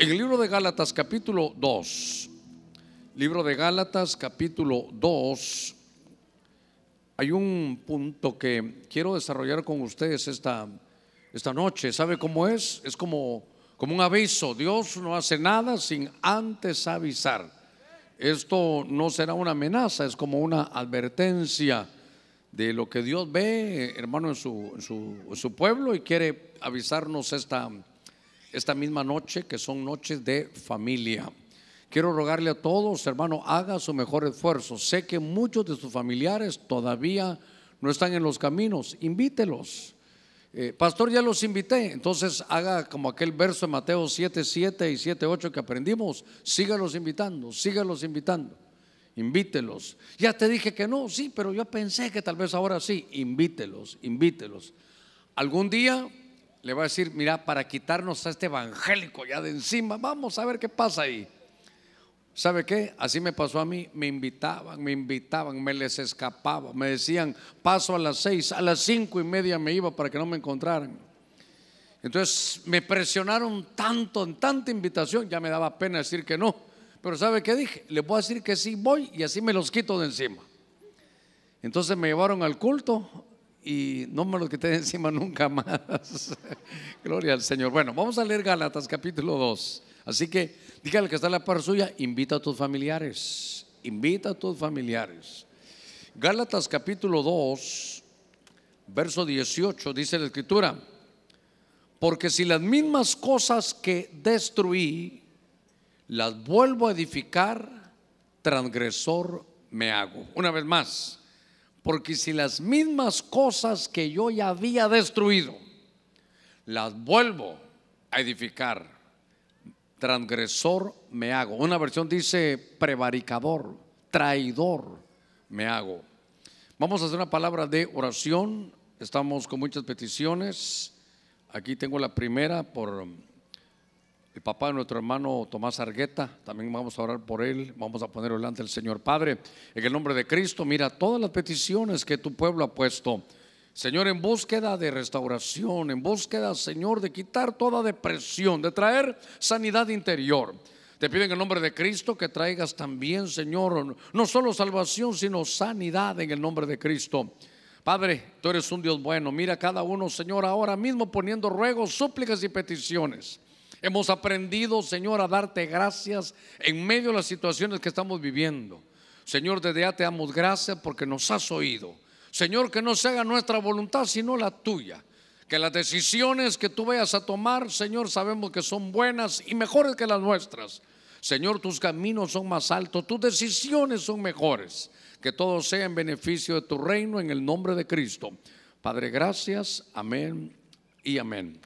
En el libro de Gálatas capítulo 2, libro de Gálatas capítulo 2, hay un punto que quiero desarrollar con ustedes esta, esta noche. ¿Sabe cómo es? Es como, como un aviso. Dios no hace nada sin antes avisar. Esto no será una amenaza, es como una advertencia de lo que Dios ve, hermano, en su, en su, pueblo y quiere avisarnos esta esta misma noche, que son noches de familia. Quiero rogarle a todos, hermano, haga su mejor esfuerzo. Sé que muchos de sus familiares todavía no están en los caminos, invítelos. Eh, pastor, ya los invité, entonces haga como aquel verso de Mateo 7, 7 y 7, 8 que aprendimos, sígalos invitando, sígalos invitando, invítelos. Ya te dije que no, sí, pero yo pensé que tal vez ahora sí, invítelos, invítelos. Algún día le va a decir, mira, para quitarnos a este evangélico ya de encima, vamos a ver qué pasa ahí. ¿Sabe qué? Así me pasó a mí, me invitaban, me invitaban, me les escapaba, me decían, paso a las seis, a las cinco y media me iba para que no me encontraran. Entonces me presionaron tanto, en tanta invitación, ya me daba pena decir que no. Pero ¿sabe qué dije? Le voy a decir que sí voy y así me los quito de encima. Entonces me llevaron al culto y no me lo quité encima nunca más. Gloria al Señor. Bueno, vamos a leer Gálatas capítulo 2. Así que dígale que está en la par suya, invita a tus familiares, invita a tus familiares. Gálatas capítulo 2, verso 18, dice la escritura, porque si las mismas cosas que destruí, las vuelvo a edificar, transgresor me hago. Una vez más, porque si las mismas cosas que yo ya había destruido, las vuelvo a edificar, transgresor me hago. Una versión dice prevaricador, traidor me hago. Vamos a hacer una palabra de oración. Estamos con muchas peticiones. Aquí tengo la primera por el papá de nuestro hermano Tomás Argueta, también vamos a orar por él, vamos a poner delante del Señor Padre, en el nombre de Cristo, mira todas las peticiones que tu pueblo ha puesto. Señor, en búsqueda de restauración, en búsqueda, Señor, de quitar toda depresión, de traer sanidad interior. Te pido en el nombre de Cristo que traigas también, Señor, no solo salvación, sino sanidad en el nombre de Cristo. Padre, tú eres un Dios bueno. Mira cada uno, Señor, ahora mismo poniendo ruegos, súplicas y peticiones. Hemos aprendido, Señor, a darte gracias en medio de las situaciones que estamos viviendo. Señor, desde ya te damos gracias porque nos has oído. Señor, que no se haga nuestra voluntad, sino la tuya. Que las decisiones que tú vayas a tomar, Señor, sabemos que son buenas y mejores que las nuestras. Señor, tus caminos son más altos, tus decisiones son mejores. Que todo sea en beneficio de tu reino en el nombre de Cristo. Padre, gracias. Amén y amén.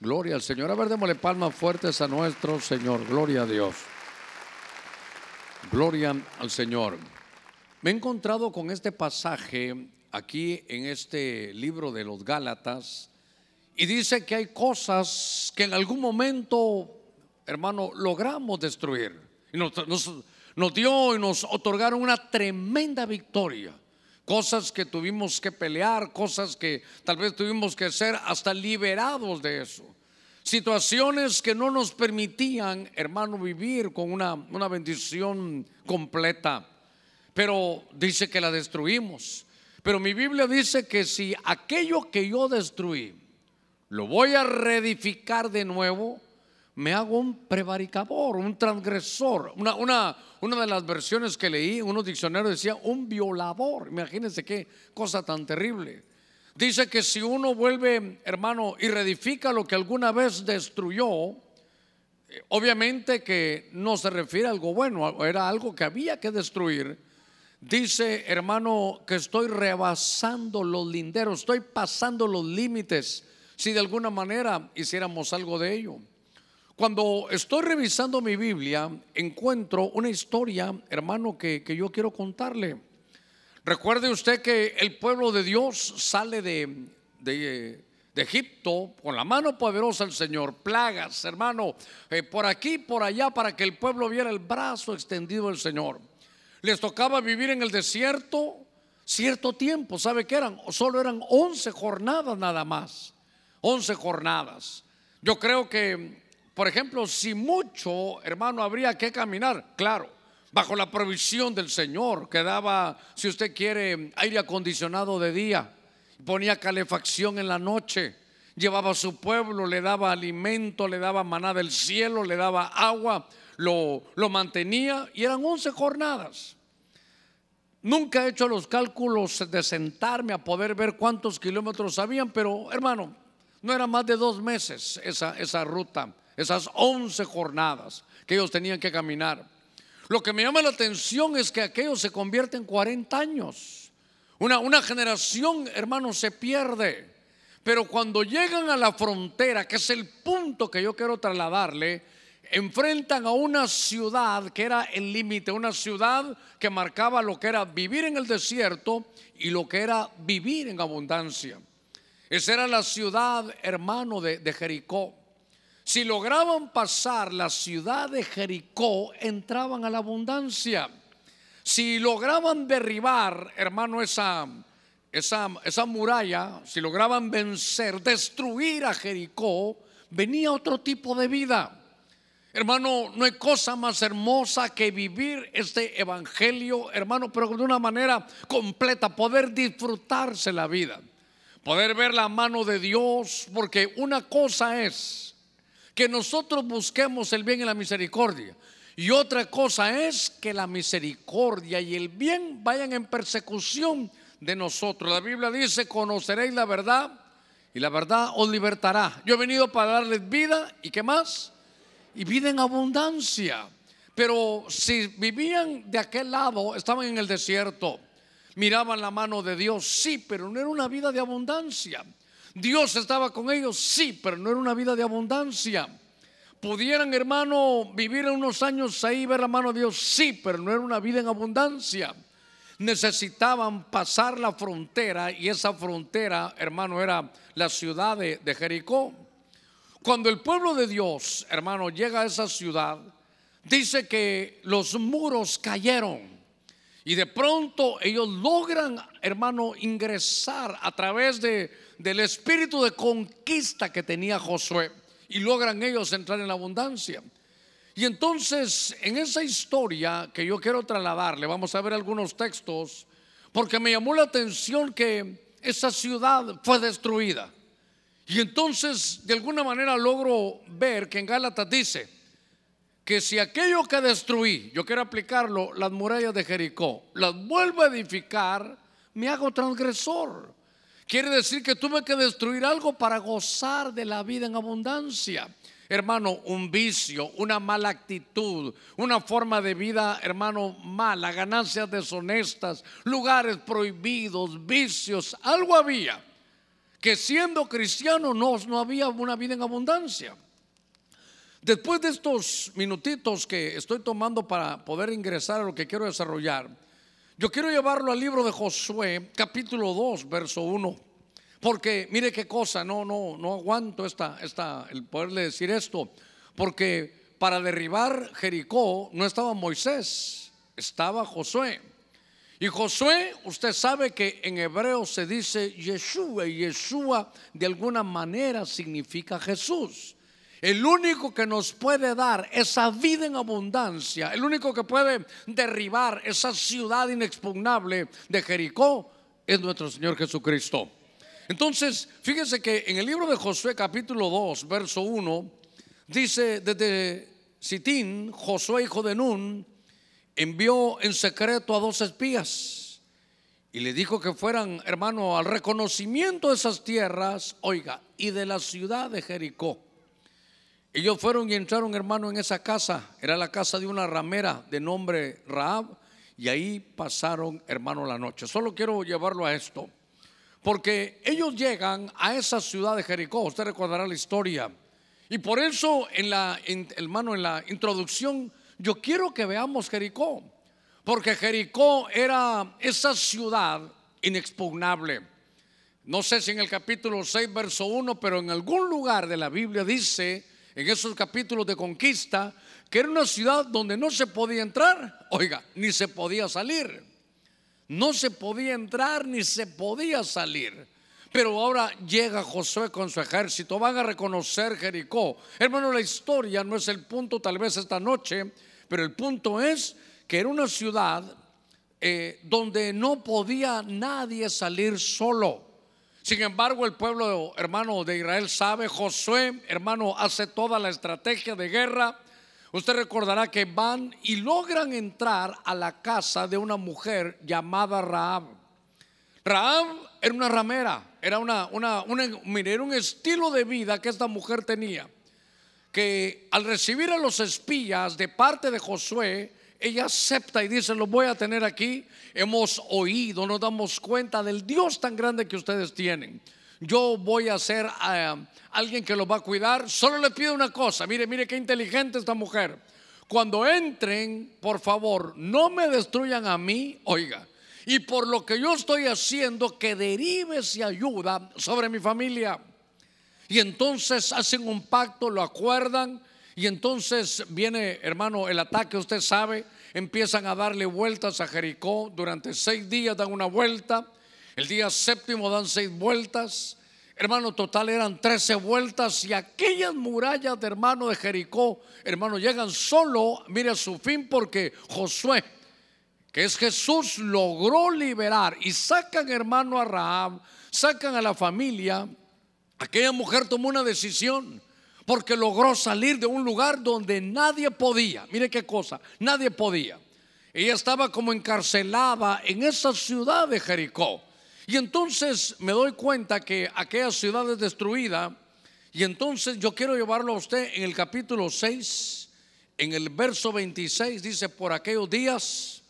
Gloria al Señor. A ver, démosle palmas fuertes a nuestro Señor. Gloria a Dios. Gloria al Señor. Me he encontrado con este pasaje aquí en este libro de los Gálatas y dice que hay cosas que en algún momento, hermano, logramos destruir. Y nos, nos dio y nos otorgaron una tremenda victoria cosas que tuvimos que pelear, cosas que tal vez tuvimos que ser hasta liberados de eso. Situaciones que no nos permitían, hermano, vivir con una, una bendición completa. Pero dice que la destruimos. Pero mi Biblia dice que si aquello que yo destruí lo voy a reedificar de nuevo, me hago un prevaricador, un transgresor. Una, una, una de las versiones que leí, unos diccionarios decía un violador. Imagínense qué cosa tan terrible. Dice que si uno vuelve, hermano, y reedifica lo que alguna vez destruyó, eh, obviamente que no se refiere a algo bueno, era algo que había que destruir. Dice, hermano, que estoy rebasando los linderos, estoy pasando los límites, si de alguna manera hiciéramos algo de ello. Cuando estoy revisando mi Biblia, encuentro una historia, hermano, que, yo quiero contarle. Recuerde usted que el pueblo de Dios sale de, de, Egipto con la mano poderosa del Señor, plagas, hermano, eh, por aquí, por allá, para que el pueblo viera el brazo extendido del Señor. Les tocaba vivir en el desierto cierto tiempo, ¿sabe qué eran? Solo eran 11 jornadas nada más, 11 jornadas. Yo creo que por ejemplo, si mucho, hermano, habría que caminar, claro, bajo la provisión del Señor, que daba, si usted quiere, aire acondicionado de día, ponía calefacción en la noche, llevaba a su pueblo, le daba alimento, le daba maná del cielo, le daba agua, lo, lo mantenía y eran 11 jornadas. Nunca he hecho los cálculos de sentarme a poder ver cuántos kilómetros habían, pero hermano, no era más de dos meses esa, esa ruta, esas 11 jornadas que ellos tenían que caminar. Lo que me llama la atención es que aquello se convierte en 40 años. Una, una generación, hermano, se pierde. Pero cuando llegan a la frontera, que es el punto que yo quiero trasladarle, enfrentan a una ciudad que era el límite, una ciudad que marcaba lo que era vivir en el desierto y lo que era vivir en abundancia. Esa era la ciudad, hermano, de, de Jericó. Si lograban pasar la ciudad de Jericó, entraban a la abundancia. Si lograban derribar, hermano, esa, esa, esa muralla, si lograban vencer, destruir a Jericó, venía otro tipo de vida. Hermano, no hay cosa más hermosa que vivir este evangelio, hermano, pero de una manera completa, poder disfrutarse la vida, poder ver la mano de Dios, porque una cosa es que nosotros busquemos el bien y la misericordia, y otra cosa es que la misericordia y el bien vayan en persecución de nosotros. La Biblia dice, conoceréis la verdad y la verdad os libertará. Yo he venido para darles vida y qué más? y vida en abundancia. Pero si vivían de aquel lado, estaban en el desierto, miraban la mano de Dios, sí, pero no era una vida de abundancia. Dios estaba con ellos, sí, pero no era una vida de abundancia. Pudieran, hermano, vivir unos años ahí, ver la mano de Dios, sí, pero no era una vida en abundancia. Necesitaban pasar la frontera y esa frontera, hermano, era la ciudad de, de Jericó. Cuando el pueblo de Dios, hermano, llega a esa ciudad, dice que los muros cayeron. Y de pronto ellos logran, hermano, ingresar a través de, del espíritu de conquista que tenía Josué. Y logran ellos entrar en la abundancia. Y entonces, en esa historia que yo quiero trasladarle, vamos a ver algunos textos, porque me llamó la atención que esa ciudad fue destruida. Y entonces, de alguna manera, logro ver que en Gálatas dice que si aquello que destruí, yo quiero aplicarlo, las murallas de Jericó, las vuelvo a edificar, me hago transgresor. Quiere decir que tuve que destruir algo para gozar de la vida en abundancia. Hermano, un vicio, una mala actitud, una forma de vida, hermano, mala, ganancias deshonestas, lugares prohibidos, vicios, algo había que siendo cristiano no, no había una vida en abundancia. Después de estos minutitos que estoy tomando para poder ingresar a lo que quiero desarrollar, yo quiero llevarlo al libro de Josué, capítulo 2, verso 1. Porque mire qué cosa, no, no, no aguanto esta, esta, el poderle decir esto. Porque para derribar Jericó no estaba Moisés, estaba Josué. Y Josué, usted sabe que en hebreo se dice Yeshua y Yeshua de alguna manera significa Jesús. El único que nos puede dar esa vida en abundancia, el único que puede derribar esa ciudad inexpugnable de Jericó es nuestro Señor Jesucristo. Entonces, fíjese que en el libro de Josué capítulo 2, verso 1, dice desde Sitín, Josué hijo de Nun, envió en secreto a dos espías y le dijo que fueran, hermano, al reconocimiento de esas tierras, oiga, y de la ciudad de Jericó. Ellos fueron y entraron, hermano, en esa casa. Era la casa de una ramera de nombre Raab. Y ahí pasaron, hermano, la noche. Solo quiero llevarlo a esto. Porque ellos llegan a esa ciudad de Jericó. Usted recordará la historia. Y por eso, en la, hermano, en la introducción yo quiero que veamos Jericó, porque Jericó era esa ciudad inexpugnable. No sé si en el capítulo 6, verso 1, pero en algún lugar de la Biblia dice, en esos capítulos de conquista, que era una ciudad donde no se podía entrar, oiga, ni se podía salir. No se podía entrar ni se podía salir. Pero ahora llega Josué con su ejército, van a reconocer Jericó. Hermano, la historia no es el punto tal vez esta noche, pero el punto es que era una ciudad eh, donde no podía nadie salir solo. Sin embargo, el pueblo hermano de Israel sabe, Josué, hermano, hace toda la estrategia de guerra. Usted recordará que van y logran entrar a la casa de una mujer llamada Raab. Raab era una ramera, era, una, una, un estilo de vida que esta mujer tenía. Que al recibir a los espías de parte de Josué, ella acepta y dice, lo voy a tener aquí. Hemos oído, nos damos cuenta del Dios tan grande que ustedes tienen. Yo voy a ser eh, alguien que lo va a cuidar. Solo le pido una cosa, mire, mire qué inteligente esta mujer. Cuando entren, por favor, no me destruyan a mí, oiga. Y por lo que yo estoy haciendo, que derive y ayuda sobre mi familia. Y entonces hacen un pacto, lo acuerdan y entonces viene, hermano, el ataque, usted sabe, empiezan a darle vueltas a Jericó. Durante seis días dan una vuelta. El día séptimo dan seis vueltas. Hermano, total eran trece vueltas y aquellas murallas de hermano de Jericó, hermano, llegan solo, mire a su fin, porque Josué, que es Jesús, logró liberar y sacan hermano a Rahab, sacan a la familia. Aquella mujer tomó una decisión porque logró salir de un lugar donde nadie podía. Mire qué cosa, nadie podía. Ella estaba como encarcelada en esa ciudad de Jericó. Y entonces me doy cuenta que aquella ciudad es destruida. Y entonces yo quiero llevarlo a usted en el capítulo 6, en el verso 26, dice, por aquellos días,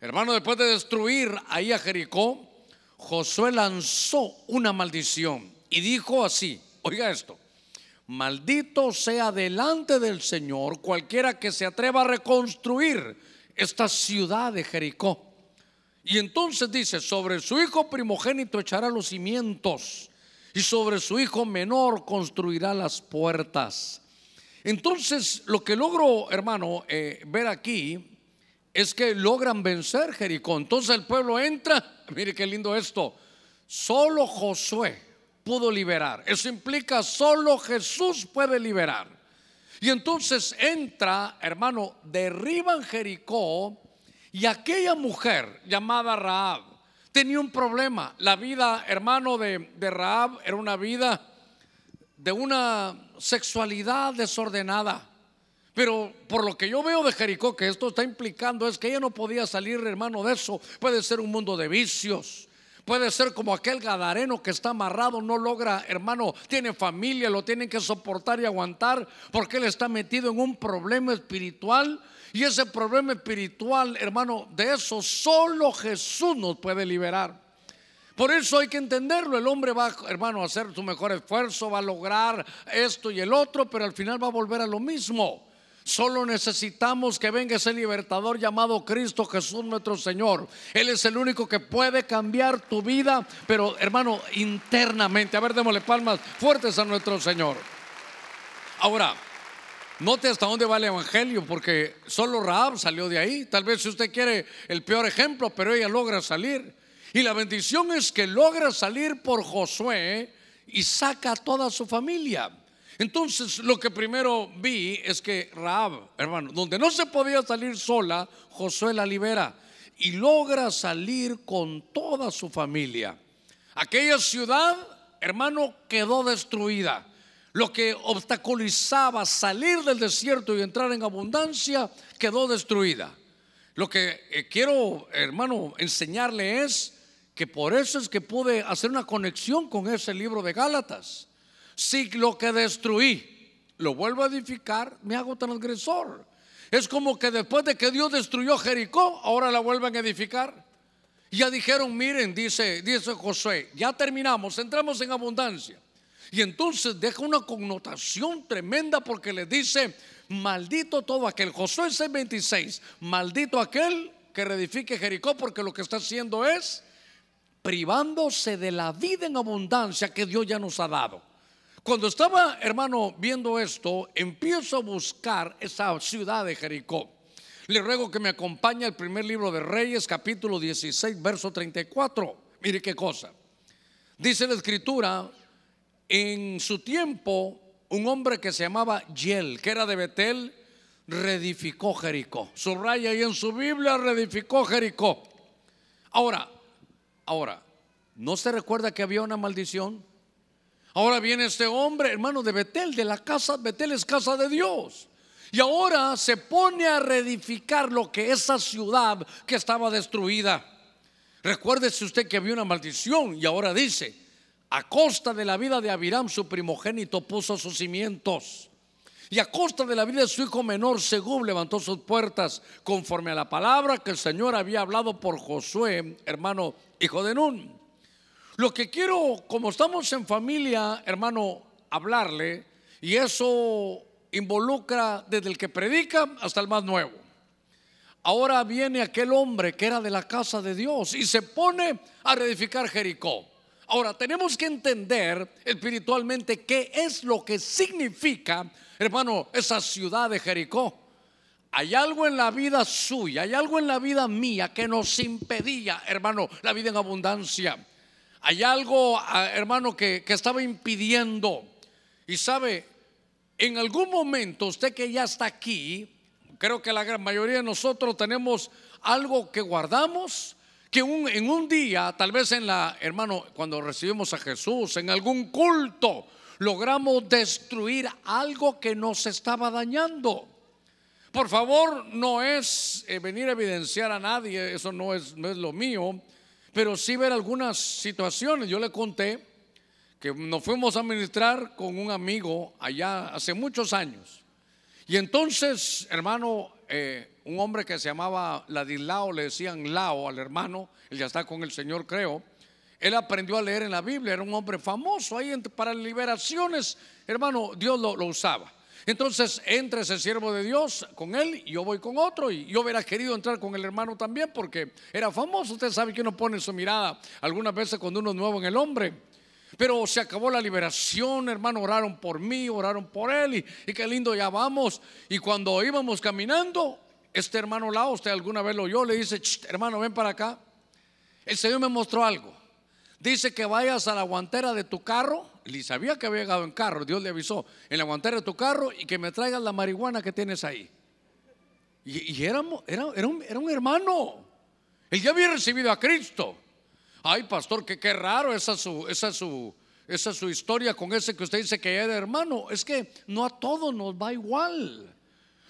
hermano, después de destruir ahí a Jericó, Josué lanzó una maldición y dijo así, oiga esto, Maldito sea delante del Señor cualquiera que se atreva a reconstruir esta ciudad de Jericó. Y entonces dice, sobre su hijo primogénito echará los cimientos y sobre su hijo menor construirá las puertas. Entonces, lo que logro, hermano, eh, ver aquí es que logran vencer Jericó. Entonces el pueblo entra, mire qué lindo esto, solo Josué pudo liberar. Eso implica solo Jesús puede liberar. Y entonces entra, hermano, derriban Jericó y aquella mujer llamada Raab tenía un problema. La vida, hermano, de, de Raab era una vida de una sexualidad desordenada. Pero por lo que yo veo de Jericó, que esto está implicando es que ella no podía salir, hermano, de eso. Puede ser un mundo de vicios, Puede ser como aquel gadareno que está amarrado, no logra, hermano, tiene familia, lo tienen que soportar y aguantar porque él está metido en un problema espiritual. Y ese problema espiritual, hermano, de eso solo Jesús nos puede liberar. Por eso hay que entenderlo. El hombre va, hermano, a hacer su mejor esfuerzo, va a lograr esto y el otro, pero al final va a volver a lo mismo. Solo necesitamos que venga ese libertador llamado Cristo Jesús nuestro Señor. Él es el único que puede cambiar tu vida, pero hermano, internamente. A ver, démosle palmas fuertes a nuestro Señor. Ahora, note hasta dónde va el Evangelio, porque solo Raab salió de ahí. Tal vez si usted quiere el peor ejemplo, pero ella logra salir. Y la bendición es que logra salir por Josué y saca a toda su familia. Entonces, lo que primero vi es que Raab, hermano, donde no se podía salir sola, Josué la libera y logra salir con toda su familia. Aquella ciudad, hermano, quedó destruida. Lo que obstaculizaba salir del desierto y entrar en abundancia quedó destruida. Lo que eh, quiero, hermano, enseñarle es que por eso es que pude hacer una conexión con ese libro de Gálatas si lo que destruí lo vuelvo a edificar, me hago transgresor. Es como que después de que Dios destruyó Jericó, ahora la vuelven a edificar. Ya dijeron, miren, dice, dice Josué, ya terminamos, entramos en abundancia. Y entonces deja una connotación tremenda porque le dice, maldito todo aquel, Josué 6:26, maldito aquel que reedifique Jericó porque lo que está haciendo es privándose de la vida en abundancia que Dios ya nos ha dado. Cuando estaba, hermano, viendo esto, empiezo a buscar esa ciudad de Jericó. Le ruego que me acompañe al primer libro de Reyes, capítulo 16, verso 34. Mire qué cosa. Dice la escritura, en su tiempo, un hombre que se llamaba Yel, que era de Betel, reedificó Jericó. Subraya ahí en su Biblia, reedificó Jericó. Ahora, ahora, ¿no se recuerda que había una maldición? Ahora viene este hombre, hermano de Betel, de la casa, Betel es casa de Dios. Y ahora se pone a reedificar lo que esa ciudad que estaba destruida. Recuérdese usted que había una maldición y ahora dice, a costa de la vida de Abiram, su primogénito, puso sus cimientos. Y a costa de la vida de su hijo menor, Según levantó sus puertas conforme a la palabra que el Señor había hablado por Josué, hermano, hijo de Nun. Lo que quiero, como estamos en familia, hermano, hablarle, y eso involucra desde el que predica hasta el más nuevo. Ahora viene aquel hombre que era de la casa de Dios y se pone a reedificar Jericó. Ahora tenemos que entender espiritualmente qué es lo que significa, hermano, esa ciudad de Jericó. Hay algo en la vida suya, hay algo en la vida mía que nos impedía, hermano, la vida en abundancia. Hay algo, ah, hermano, que, estaba impidiendo. Y sabe, en algún momento usted que ya está aquí, creo que la gran mayoría de nosotros tenemos algo que guardamos, que en un día, tal vez en la, hermano, cuando recibimos a Jesús, en algún culto, logramos destruir algo que nos estaba dañando. Por favor, no es eh, venir a evidenciar a nadie, eso no es, no es lo mío, pero sí ver algunas situaciones. Yo le conté que nos fuimos a ministrar con un amigo allá hace muchos años. Y entonces, hermano, eh, un hombre que se llamaba Ladislao, le decían Lao al hermano, él ya está con el Señor, creo. Él aprendió a leer en la Biblia, era un hombre famoso ahí para liberaciones, hermano, Dios lo, lo usaba. Entonces entra ese siervo de Dios con él yo voy con otro y yo hubiera querido entrar con el hermano también porque era famoso. Usted sabe que uno pone su mirada algunas veces cuando uno es nuevo en el hombre. Pero se acabó la liberación, hermano, oraron por mí, oraron por él y, y qué lindo ya vamos. Y cuando íbamos caminando, este hermano Lao, usted alguna vez lo oyó, le dice, hermano, ven para acá. El Señor me mostró algo. Dice que vayas a la guantera de tu carro y sabía que había llegado en carro, Dios le avisó, en la guantera de tu carro y que me traigas la marihuana que tienes ahí. Y, era, era, un, era, un, hermano. Él ya había recibido a Cristo. Ay, pastor, que qué raro esa su, esa su, esa su historia con ese que usted dice que era hermano. Es que no a todos nos va igual.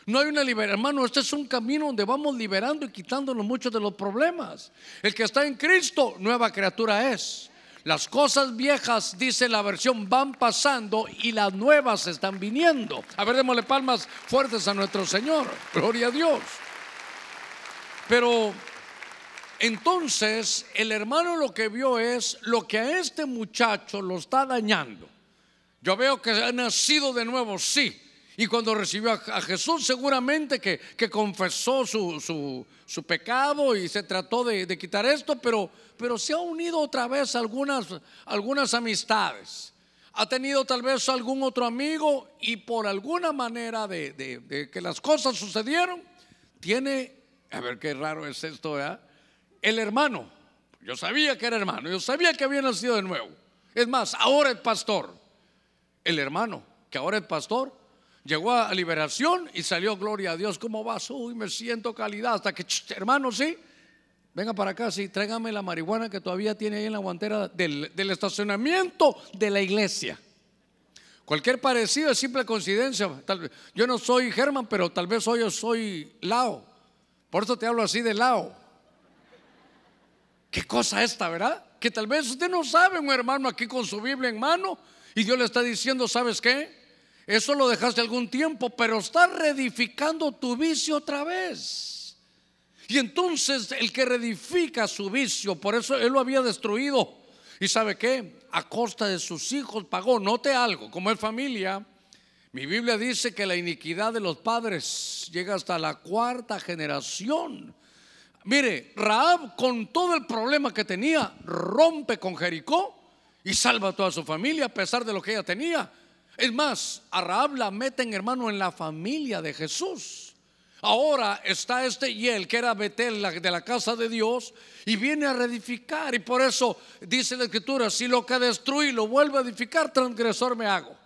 No hay una liberación, hermano, este es un camino donde vamos liberando y quitándonos muchos de los problemas. El que está en Cristo, nueva criatura es. Las cosas viejas, dice la versión, van pasando y las nuevas están viniendo. A ver, démosle palmas fuertes a nuestro Señor. Gloria a Dios. Pero entonces el hermano lo que vio es lo que a este muchacho lo está dañando. Yo veo que ha nacido de nuevo, sí. Y cuando recibió a, Jesús, seguramente que, confesó su, pecado y se trató de, quitar esto, pero, pero se ha unido otra vez algunas, algunas amistades. Ha tenido tal vez algún otro amigo y por alguna manera de, que las cosas sucedieron, tiene, a ver qué raro es esto, El hermano, yo sabía que era hermano, yo sabía que había nacido de nuevo. Es más, ahora es pastor. El hermano, que ahora es pastor, Llegó a liberación y salió gloria a Dios. ¿Cómo vas? Uy, me siento calidad. Hasta que, hermano, sí. Venga para acá, sí, tráigame la marihuana que todavía tiene ahí en la guantera del, estacionamiento de la iglesia. Cualquier parecido es simple coincidencia. yo no soy Germán, pero tal vez hoy yo soy Lao. Por eso te hablo así de Lao. ¿Qué cosa esta, verdad? Que tal vez usted no sabe, un hermano aquí con su Biblia en mano y Dios le está diciendo, ¿sabes qué? Eso lo dejaste algún tiempo, pero estás reedificando tu vicio otra vez. Y entonces el que reedifica su vicio, por eso él lo había destruido. ¿Y sabe qué? A costa de sus hijos pagó. Note algo, como es familia, mi Biblia dice que la iniquidad de los padres llega hasta la cuarta generación. Mire, Raab con todo el problema que tenía, rompe con Jericó y salva a toda su familia a pesar de lo que ella tenía. Es más, a Rahab la meten, hermano, en la familia de Jesús. Ahora está este Yel, que era Betel de la casa de Dios, y viene a reedificar. Y por eso dice la escritura, si lo que destruí lo vuelve a edificar, transgresor me hago.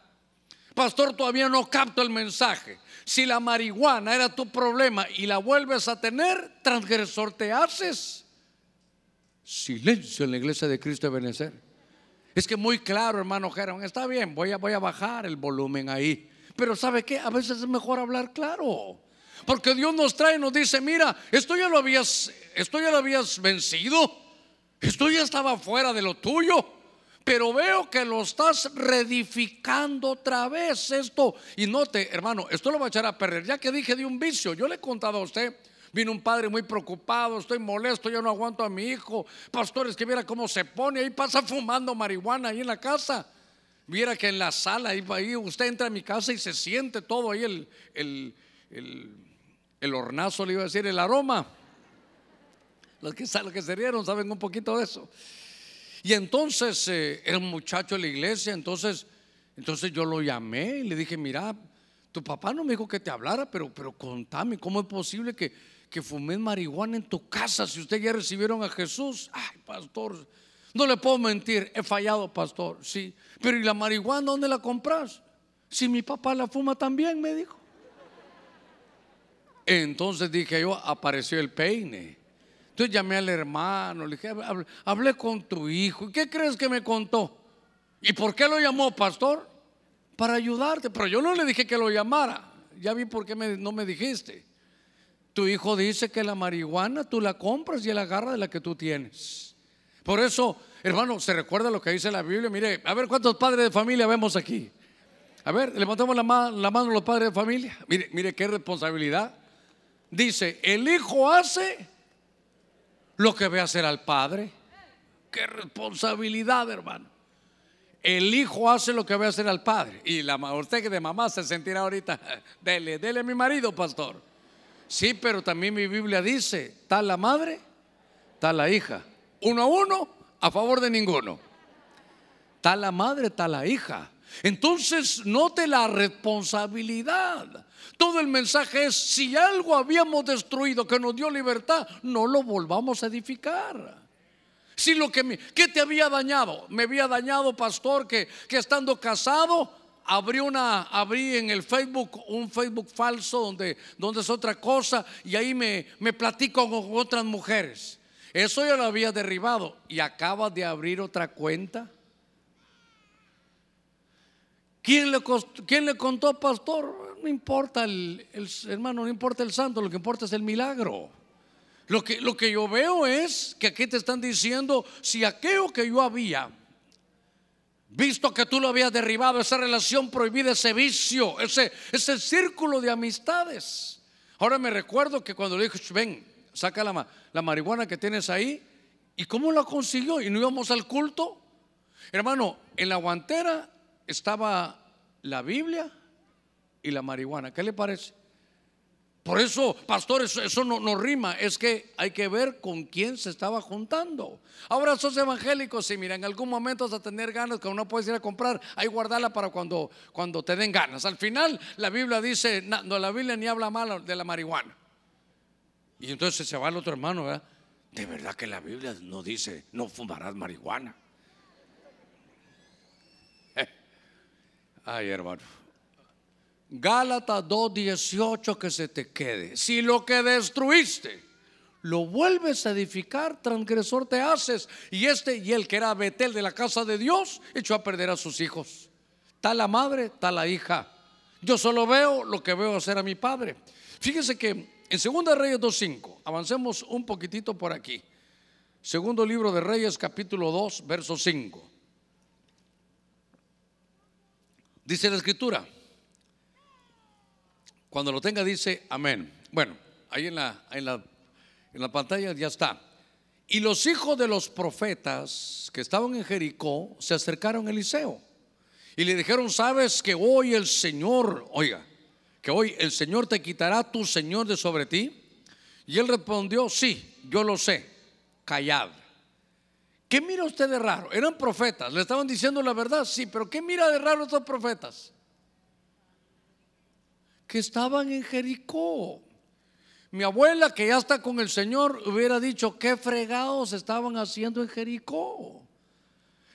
Pastor, todavía no capto el mensaje. Si la marihuana era tu problema y la vuelves a tener, transgresor te haces. Silencio en la iglesia de Cristo de Benecer. Es que muy claro, hermano Gerón, está bien, voy a, voy a bajar el volumen ahí. Pero ¿sabe qué? A veces es mejor hablar claro. Porque Dios nos trae y nos dice, mira, esto ya lo habías, esto ya lo habías vencido. Esto ya estaba fuera de lo tuyo. Pero veo que lo estás reedificando otra vez esto. Y note, hermano, esto lo va a echar a perder. Ya que dije de un vicio, yo le he contado a usted. Vino un padre muy preocupado, estoy molesto, yo no aguanto a mi hijo. Pastores, que viera cómo se pone, ahí pasa fumando marihuana ahí en la casa. Viera que en la sala, ahí, ahí usted entra a mi casa y se siente todo ahí el, el, el hornazo, le iba a decir, el aroma. Los que, los que se rieron saben un poquito de eso. Y entonces eh, era un muchacho de la iglesia, entonces, entonces yo lo llamé y le dije, mira, tu papá no me dijo que te hablara, pero, pero contame, ¿cómo es posible que, que fumes marihuana en tu casa si usted ya recibieron a Jesús? Ay, pastor, no le puedo mentir, he fallado, pastor, sí. Pero ¿y la marihuana dónde la compras? Si mi papá la fuma también, me dijo. Entonces dije yo, apareció el peine. Entonces llamé al hermano, le dije, hablé con tu hijo. ¿Qué crees que me contó? ¿Y por qué lo llamó, pastor? Para ayudarte. Pero yo no le dije que lo llamara. Ya vi por qué no me dijiste. Tu hijo dice que la marihuana tú la compras y él agarra de la que tú tienes. Por eso, hermano, se recuerda lo que dice la Biblia. Mire, a ver cuántos padres de familia vemos aquí. A ver, levantamos la, mano, la mano los padres de familia. Mire, mire qué responsabilidad. Dice, el hijo hace lo que ve hacer al padre. Qué responsabilidad, hermano. El hijo hace lo que ve hacer al padre. Y la usted que de mamá se sentirá ahorita, dele, dele a mi marido, pastor. Sí, pero también mi Biblia dice, tal la madre, tal la hija. Uno a uno, a favor de ninguno. Tal la madre, tal la hija. Entonces, note la responsabilidad. Todo el mensaje es, si algo habíamos destruido que nos dio libertad, no lo volvamos a edificar. Si lo que me, ¿qué te había dañado? Me había dañado, pastor, que, que estando casado abrí una abrí en el Facebook un Facebook falso donde, donde es otra cosa y ahí me, me platico con otras mujeres. Eso ya lo había derribado y acaba de abrir otra cuenta. ¿Quién le, quién le contó, pastor? No importa el, hermano, no importa el santo, lo que importa es el milagro. Lo que, lo que yo veo es que aquí te están diciendo, si aquello que yo había, visto que tú lo habías derribado, esa relación prohibida, ese vicio, ese, ese círculo de amistades. Ahora me recuerdo que cuando le dije, ven, saca la, la marihuana que tienes ahí, ¿y cómo la consiguió? ¿Y no íbamos al culto? Hermano, en la guantera estaba la Biblia y la marihuana. ¿Qué le parece? Por eso, pastores, eso no, no, rima, es que hay que ver con quién se estaba juntando. Ahora sos evangélicos y mira, en algún momento vas a tener ganas que uno puedes ir a comprar, ahí guardarla para cuando, cuando te den ganas. Al final, la Biblia dice, no, la Biblia ni habla mal de la marihuana. Y entonces se va el otro hermano, ¿verdad? De verdad que la Biblia no dice, no fumarás marihuana. Ay, hermano. Gálatas 2:18 que se te quede. Si lo que destruiste lo vuelves a edificar, transgresor te haces. Y este y el que era Betel de la casa de Dios echó a perder a sus hijos. Tal la madre, tal la hija. Yo solo veo lo que veo hacer a mi padre. Fíjese que en 2 Reyes 2.5, avancemos un poquitito por aquí. Segundo libro de Reyes, capítulo 2, verso 5. Dice la escritura. Cuando lo tenga dice amén. Bueno, ahí en la, en la, en la pantalla ya está. Y los hijos de los profetas que estaban en Jericó se acercaron a Eliseo y le dijeron, sabes que hoy el Señor, oiga, que hoy el Señor te quitará tu Señor de sobre ti. Y él respondió, sí, yo lo sé, callad. ¿Qué mira usted de raro? Eran profetas, le estaban diciendo la verdad, sí, pero ¿qué mira de raro estos profetas? Que estaban en Jericó. mi abuela que ya está con el Señor hubiera dicho, qué fregados estaban haciendo en Jericó.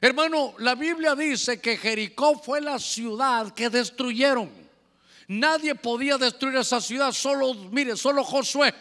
Hermano, la Biblia dice que Jericó fue la ciudad que destruyeron. Nadie podía destruir esa ciudad, solo, mire, solo Josué.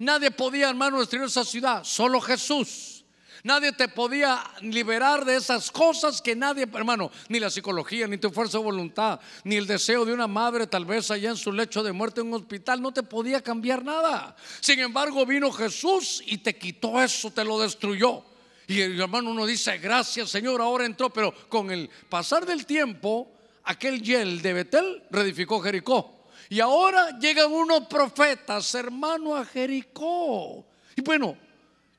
Nadie podía, hermano, destruir esa ciudad, solo Jesús. Nadie te podía liberar de esas cosas que nadie, hermano, ni la psicología, ni tu fuerza de voluntad, ni el deseo de una madre tal vez allá en su lecho de muerte en un hospital, no te podía cambiar nada. Sin embargo, vino Jesús y te quitó eso, te lo destruyó. Y el hermano uno dice, gracias Señor, ahora entró, pero con el pasar del tiempo, aquel yel de Betel reedificó Jericó. Y ahora llegan unos profetas, hermano, a Jericó. Y bueno,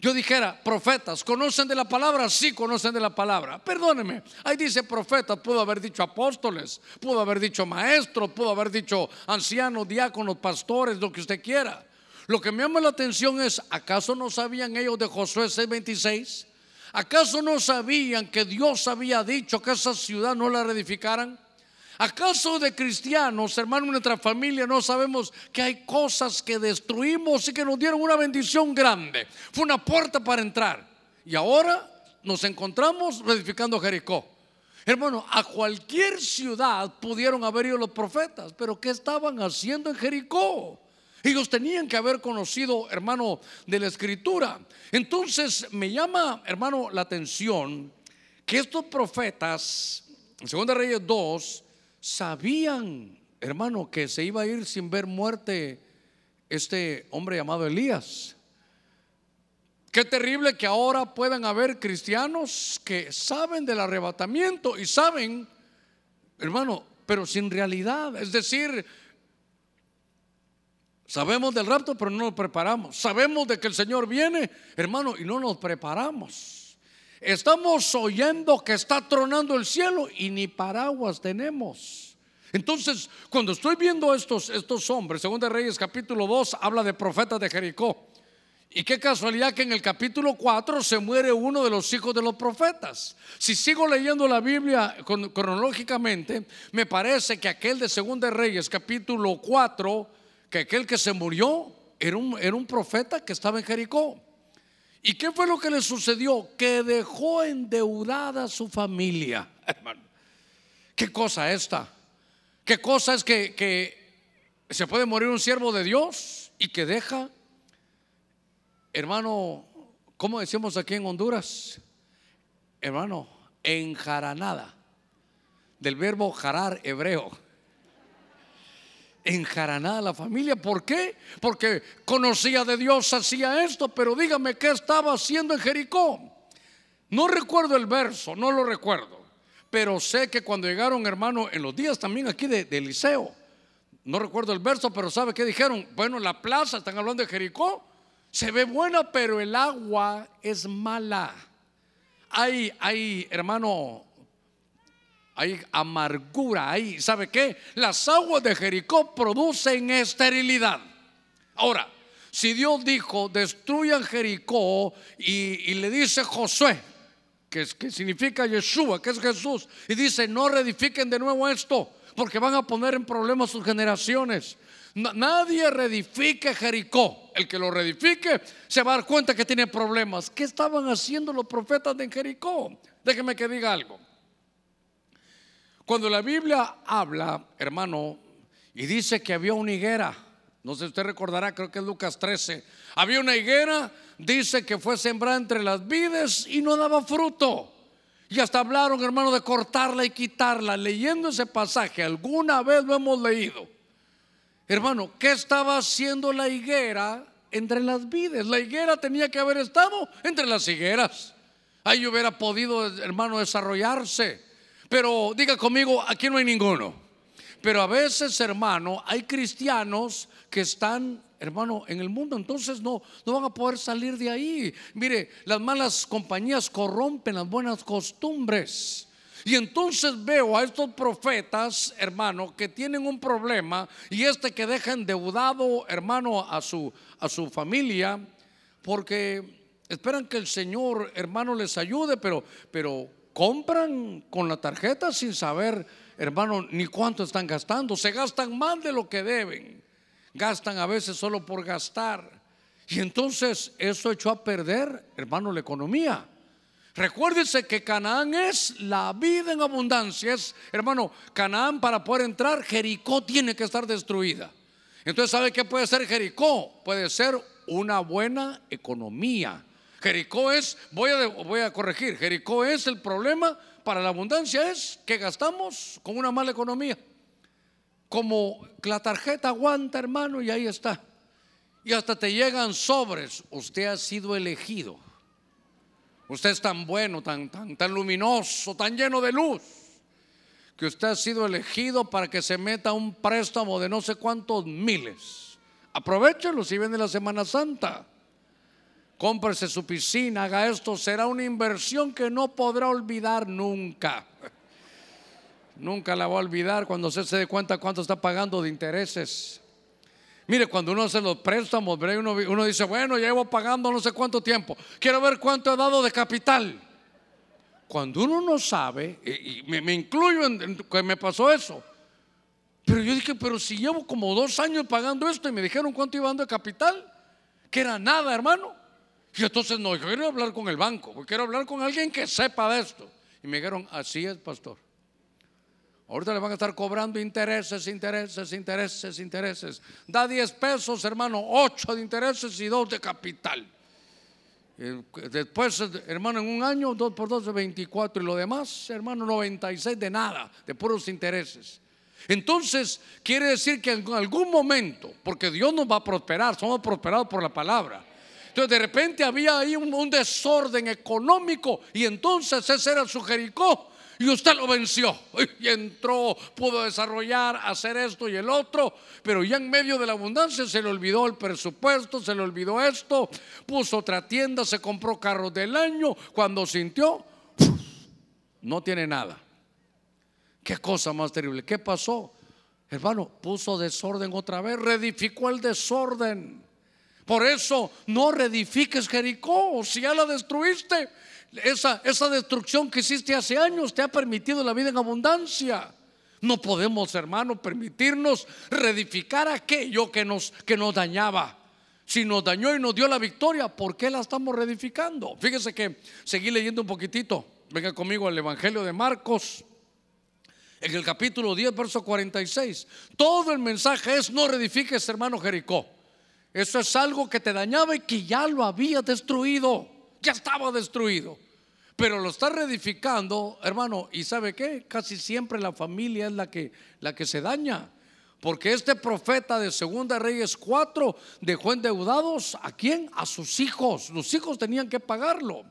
yo dijera, profetas, ¿conocen de la palabra? Sí, conocen de la palabra. Perdóneme, ahí dice profetas, pudo haber dicho apóstoles, pudo haber dicho maestros, pudo haber dicho ancianos, diáconos, pastores, lo que usted quiera. Lo que me llama la atención es, ¿acaso no sabían ellos de Josué 6:26? ¿Acaso no sabían que Dios había dicho que esa ciudad no la reedificaran? ¿Acaso de cristianos, hermanos, de nuestra familia, no sabemos que hay cosas que destruimos y que nos dieron una bendición grande? Fue una puerta para entrar. Y ahora nos encontramos reedificando Jericó. Hermano, a cualquier ciudad pudieron haber ido los profetas, pero ¿qué estaban haciendo en Jericó? Ellos tenían que haber conocido, hermano, de la escritura. Entonces me llama, hermano, la atención que estos profetas, en 2 Reyes 2, sabían, hermano, que se iba a ir sin ver muerte este hombre llamado Elías. Qué terrible que ahora puedan haber cristianos que saben del arrebatamiento y saben, hermano, pero sin realidad. Es decir, sabemos del rapto, pero no nos preparamos. Sabemos de que el Señor viene, hermano, y no nos preparamos. Estamos oyendo que está tronando el cielo y ni paraguas tenemos. Entonces, cuando estoy viendo estos, estos hombres, según de Reyes capítulo 2, habla de profetas de Jericó. Y qué casualidad que en el capítulo 4 se muere uno de los hijos de los profetas. Si sigo leyendo la Biblia cronológicamente, me parece que aquel de Segunda Reyes, capítulo 4, que aquel que se murió era un, era un profeta que estaba en Jericó. ¿Y qué fue lo que le sucedió? Que dejó endeudada a su familia. Hermano, ¿qué cosa esta? ¿Qué cosa es que, que se puede morir un siervo de Dios y que deja, hermano, ¿cómo decimos aquí en Honduras? Hermano, enjaranada, del verbo jarar hebreo enjaranada la familia. ¿Por qué? Porque conocía de Dios, hacía esto, pero dígame qué estaba haciendo en Jericó. No recuerdo el verso, no lo recuerdo, pero sé que cuando llegaron, hermano, en los días también aquí de, Eliseo, no recuerdo el verso, pero ¿sabe qué dijeron? Bueno, la plaza, están hablando de Jericó, se ve buena, pero el agua es mala. Hay, hay, hermano, hay amargura ahí. ¿Sabe qué? Las aguas de Jericó producen esterilidad. Ahora, si Dios dijo, destruyan Jericó y, le dice Josué, que, significa Yeshua, que es Jesús, y dice, no reedifiquen de nuevo esto, porque van a poner en problemas sus generaciones. Nadie reedifique Jericó. El que lo reedifique se va a dar cuenta que tiene problemas. ¿Qué estaban haciendo los profetas de Jericó? Déjeme que diga algo. Cuando la Biblia habla, hermano, y dice que había una higuera, no sé si usted recordará, creo que es Lucas 13, había una higuera, dice que fue sembrada entre las vides y no daba fruto. Y hasta hablaron, hermano, de cortarla y quitarla. Leyendo ese pasaje, alguna vez lo hemos leído. Hermano, ¿qué estaba haciendo la higuera entre las vides? La higuera tenía que haber estado entre las higueras. Ahí hubiera podido, hermano, desarrollarse. Pero diga conmigo, aquí no hay ninguno. Pero a veces, hermano, hay cristianos que están, hermano, en el mundo, entonces no, no van a poder salir de ahí. Mire, las malas compañías corrompen las buenas costumbres. Y entonces veo a estos profetas, hermano, que tienen un problema y este que deja endeudado, hermano, a su, a su familia, porque esperan que el Señor, hermano, les ayude, pero, pero compran con la tarjeta sin saber, hermano, ni cuánto están gastando. Se gastan más de lo que deben. gastan a veces solo por gastar. Y entonces eso echó a perder, hermano, la economía. Recuérdese que Canaán es la vida en abundancia. Es, hermano, Canaán para poder entrar, Jericó tiene que estar destruida. Entonces, ¿sabe qué puede ser Jericó? Puede ser una buena economía. Jericó es, voy a, voy a corregir, Jericó es el problema para la abundancia, es que gastamos con una mala economía. Como la tarjeta aguanta, hermano, y ahí está. Y hasta te llegan sobres. Usted ha sido elegido. Usted es tan bueno, tan, tan, tan luminoso, tan lleno de luz, que usted ha sido elegido para que se meta un préstamo de no sé cuántos miles. Aprovechelo si viene la Semana Santa. Cómprese su piscina, haga esto, será una inversión que no podrá olvidar nunca. Nunca la va a olvidar cuando usted se dé cuenta cuánto está pagando de intereses. Mire, cuando uno hace los préstamos, uno, dice, bueno, llevo pagando no sé cuánto tiempo, quiero ver cuánto he dado de capital. Cuando uno no sabe, y me, incluyo en, que me pasó eso, pero yo dije, pero si llevo como dos años pagando esto y me dijeron cuánto iba dando de capital, que era nada, hermano. Y entonces no, yo quiero hablar con el banco, quiero hablar con alguien que sepa de esto. Y me dijeron, así es, pastor. Ahorita le van a estar cobrando intereses, intereses, intereses, intereses. Da 10 pesos, hermano, 8 de intereses y 2 de capital. Después, hermano, en un año, 2 por 2 de 24 y lo demás, hermano, 96 de nada, de puros intereses. Entonces, quiere decir que en algún momento, porque Dios nos va a prosperar, somos prosperados por la palabra. Entonces de repente había ahí un, desorden económico y entonces ese era su Jericó. Y usted lo venció y entró, pudo desarrollar, hacer esto y el otro, pero ya en medio de la abundancia se le olvidó el presupuesto, se le olvidó esto, puso otra tienda, se compró carros del año, cuando sintió, no tiene nada. Qué cosa más terrible, ¿qué pasó? Hermano, puso desorden otra vez, reedificó el desorden. Por eso no reedifiques Jericó, si ya la destruiste. Esa, esa destrucción que hiciste hace años te ha permitido la vida en abundancia. No podemos, hermano, permitirnos reedificar aquello que nos, que nos dañaba. Si nos dañó y nos dio la victoria, ¿por qué la estamos reedificando? Fíjese que seguí leyendo un poquitito. Venga conmigo al Evangelio de Marcos. En el capítulo 10, verso 46. Todo el mensaje es no reedifiques, hermano Jericó. Eso es algo que te dañaba y que ya lo había destruido. Ya estaba destruido. Pero lo está reedificando, hermano. ¿Y sabe qué? Casi siempre la familia es la que, la que se daña. Porque este profeta de Segunda Reyes 4 dejó endeudados a quién? A sus hijos. Los hijos tenían que pagarlo.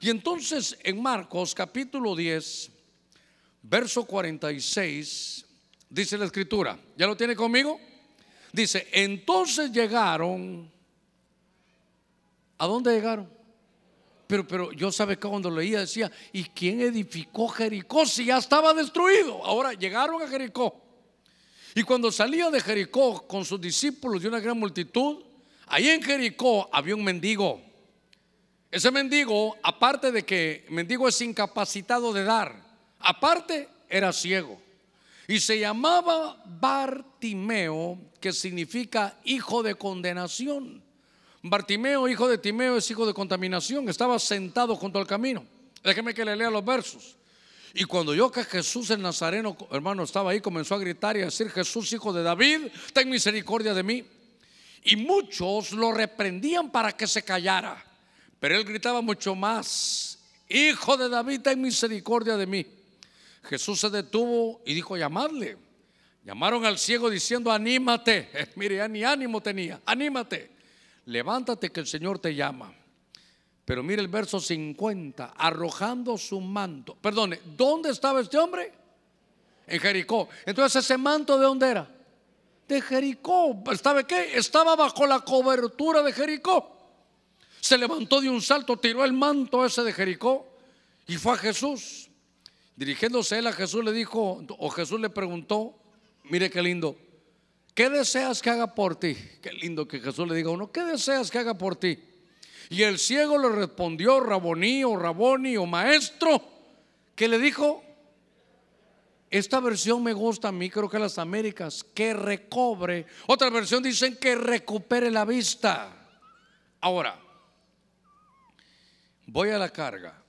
Y entonces en Marcos capítulo 10, verso 46, dice la escritura. ¿Ya lo tiene conmigo? Dice, entonces llegaron. ¿A dónde llegaron? Pero, pero yo sabe que cuando leía decía, ¿y quién edificó Jericó si ya estaba destruido? Ahora llegaron a Jericó. Y cuando salía de Jericó con sus discípulos y una gran multitud, ahí en Jericó había un mendigo. Ese mendigo, aparte de que mendigo es incapacitado de dar, aparte era ciego. Y se llamaba Bartimeo, que significa hijo de condenación. Bartimeo, hijo de Timeo, es hijo de contaminación. Estaba sentado junto al camino. Déjeme que le lea los versos. Y cuando yo que Jesús el Nazareno, hermano, estaba ahí, comenzó a gritar y a decir, Jesús, hijo de David, ten misericordia de mí. Y muchos lo reprendían para que se callara. Pero él gritaba mucho más, Hijo de David, ten misericordia de mí. Jesús se detuvo y dijo, llamadle. Llamaron al ciego diciendo, anímate. mire, ya ni ánimo tenía, anímate. Levántate que el Señor te llama. Pero mire el verso 50, arrojando su manto. Perdone, ¿dónde estaba este hombre? En Jericó. Entonces ese manto de dónde era? De Jericó. ¿Sabe qué? Estaba bajo la cobertura de Jericó. Se levantó de un salto, tiró el manto ese de Jericó y fue a Jesús. Dirigiéndose él a Jesús le dijo, o Jesús le preguntó, mire qué lindo, ¿qué deseas que haga por ti? Qué lindo que Jesús le diga a uno, ¿qué deseas que haga por ti? Y el ciego le respondió, Raboní o Raboni o maestro, ¿qué le dijo? esta versión me gusta a mí, creo que las Américas, que recobre. Otra versión dicen que recupere la vista. Ahora, voy a la carga.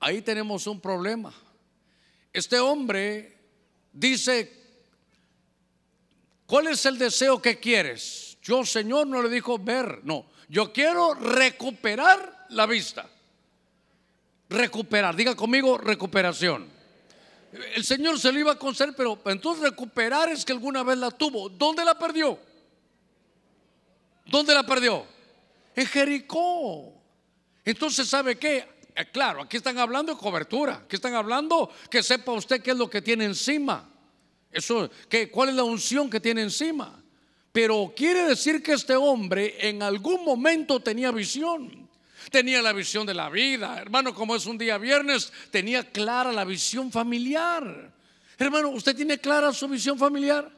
Ahí tenemos un problema. Este hombre dice, ¿cuál es el deseo que quieres? Yo, Señor, no le dijo ver, no, yo quiero recuperar la vista. Recuperar, diga conmigo recuperación. El Señor se lo iba a conceder, pero entonces recuperar es que alguna vez la tuvo. ¿Dónde la perdió? ¿Dónde la perdió? En Jericó. Entonces, ¿sabe qué? Eh, claro, aquí están hablando de cobertura. Aquí están hablando que sepa usted qué es lo que tiene encima. Eso, que, ¿cuál es la unción que tiene encima? Pero quiere decir que este hombre en algún momento tenía visión. Tenía la visión de la vida. Hermano, como es un día viernes, tenía clara la visión familiar. Hermano, ¿usted tiene clara su visión familiar?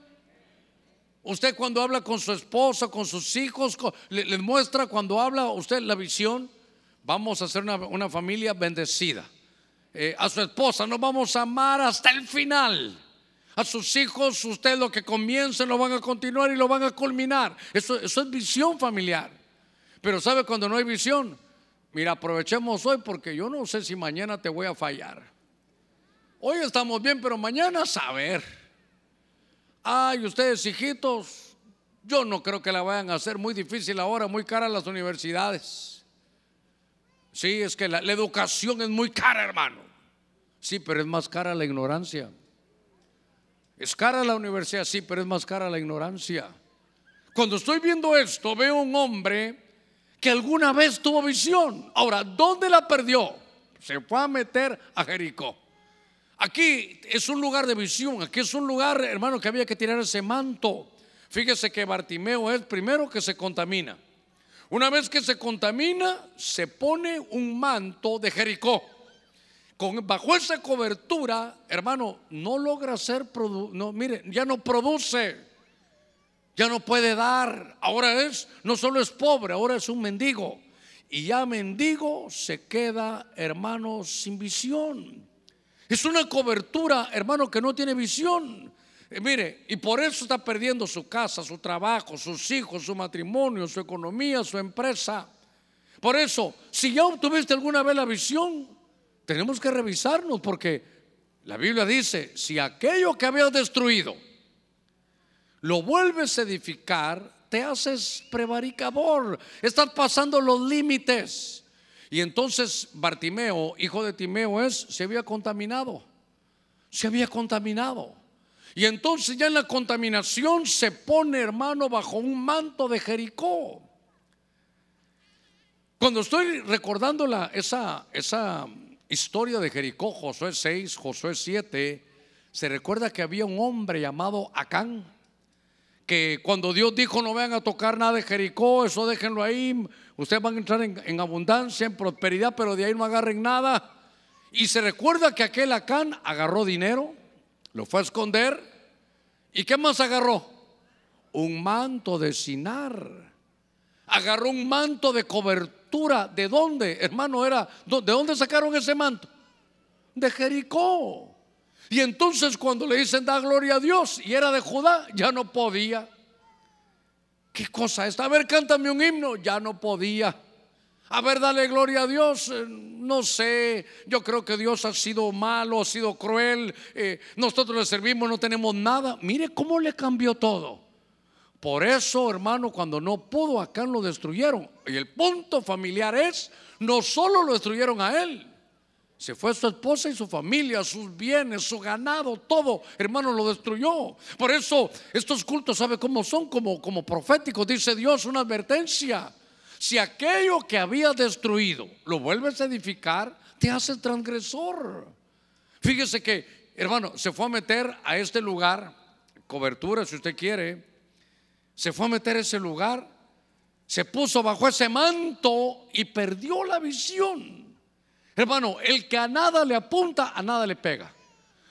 Usted cuando habla con su esposa, con sus hijos, le, muestra cuando habla usted la visión. Vamos a ser una, familia bendecida. Eh, a su esposa nos vamos a amar hasta el final. A sus hijos, usted lo que comiencen lo van a continuar y lo van a culminar. Eso, eso es visión familiar. Pero ¿sabe cuando no hay visión? Mira, aprovechemos hoy porque yo no sé si mañana te voy a fallar. Hoy estamos bien, pero mañana saber. Ay, ustedes hijitos, yo no creo que la vayan a hacer muy difícil ahora, muy cara las universidades. Sí, es que la educación es muy cara, hermano. Sí, pero es más cara la ignorancia. Es cara la universidad, sí, pero es más cara la ignorancia. Cuando estoy viendo esto, veo un hombre que alguna vez tuvo visión. Ahora, ¿dónde la perdió? Se fue a meter a Jericó. Aquí es un lugar de visión, aquí es un lugar, hermano, que había que tirar ese manto. Fíjese que Bartimeo es primero que se contamina. Una vez que se contamina, se pone un manto de Jericó bajo esa cobertura, hermano, no logra ser, no, mire, ya no produce, ya no puede dar. Ahora es, no solo es pobre, ahora es un mendigo. Y ya mendigo se queda, hermano, sin visión. Es una cobertura, hermano, que no tiene visión. Eh, mire, y por eso está perdiendo su casa, su trabajo, sus hijos, su matrimonio, su economía, su empresa. Por eso, si ya obtuviste alguna vez la visión, tenemos que revisarnos porque la Biblia dice, si aquello que habías destruido lo vuelves a edificar, te haces prevaricador, estás pasando los límites. Y entonces Bartimeo, hijo de Timeo, es, se había contaminado, se había contaminado. Y entonces ya en la contaminación se pone, hermano, bajo un manto de Jericó. Cuando estoy recordando la, esa, esa historia de Jericó, Josué 6, Josué 7, se recuerda que había un hombre llamado Acán, que cuando Dios dijo no vayan a tocar nada de Jericó, eso déjenlo ahí, ustedes van a entrar en, abundancia, en prosperidad, pero de ahí no agarren nada. Y se recuerda que aquel Acán agarró dinero, lo fue a esconder, ¿y qué más agarró? Un manto de Sinar, agarró un manto de cobertura ¿De dónde, hermano? Era, ¿De dónde sacaron ese manto? De Jericó. Y entonces cuando le dicen da gloria a Dios y era de Judá, ya no podía. ¿Qué cosa es? A ver, cántame un himno, ya no podía. A ver, dale gloria a Dios. Eh, no sé, yo creo que Dios ha sido malo, ha sido cruel. Eh, nosotros le servimos, no tenemos nada. Mire cómo le cambió todo. Por eso, hermano, cuando no pudo, acá lo destruyeron. Y el punto familiar es, no solo lo destruyeron a él, se fue su esposa y su familia, sus bienes, su ganado, todo, hermano, lo destruyó. Por eso estos cultos, ¿sabe cómo son? Como, como proféticos, dice Dios, una advertencia. Si aquello que había destruido lo vuelves a edificar, te hace transgresor. Fíjese que, hermano, se fue a meter a este lugar, cobertura si usted quiere, se fue a meter a ese lugar, se puso bajo ese manto y perdió la visión. Hermano, el que a nada le apunta, a nada le pega.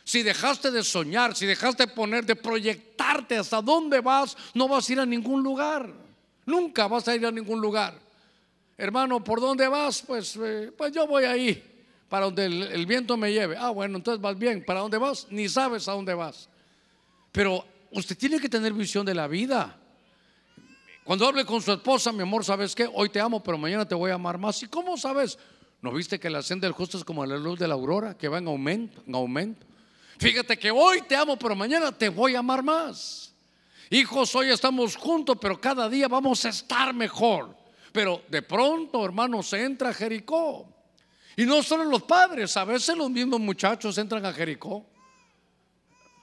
Si dejaste de soñar, si dejaste de poner, de proyectarte hasta dónde vas, no vas a ir a ningún lugar. Nunca vas a ir a ningún lugar. Hermano, ¿por dónde vas? Pues, eh, pues yo voy ahí. para donde el, viento me lleve. Ah, bueno, entonces vas bien. ¿Para dónde vas? Ni sabes a dónde vas. Pero usted tiene que tener visión de la vida. Cuando hable con su esposa, mi amor, ¿sabes qué? Hoy te amo, pero mañana te voy a amar más. ¿Y cómo sabes? ¿No viste que la senda del justo es como la luz de la aurora, que va en aumento, en aumento? Fíjate que hoy te amo, pero mañana te voy a amar más. Hijos, hoy estamos juntos, pero cada día vamos a estar mejor. Pero de pronto, hermanos, se entra a Jericó. Y no solo los padres, a veces los mismos muchachos entran a Jericó.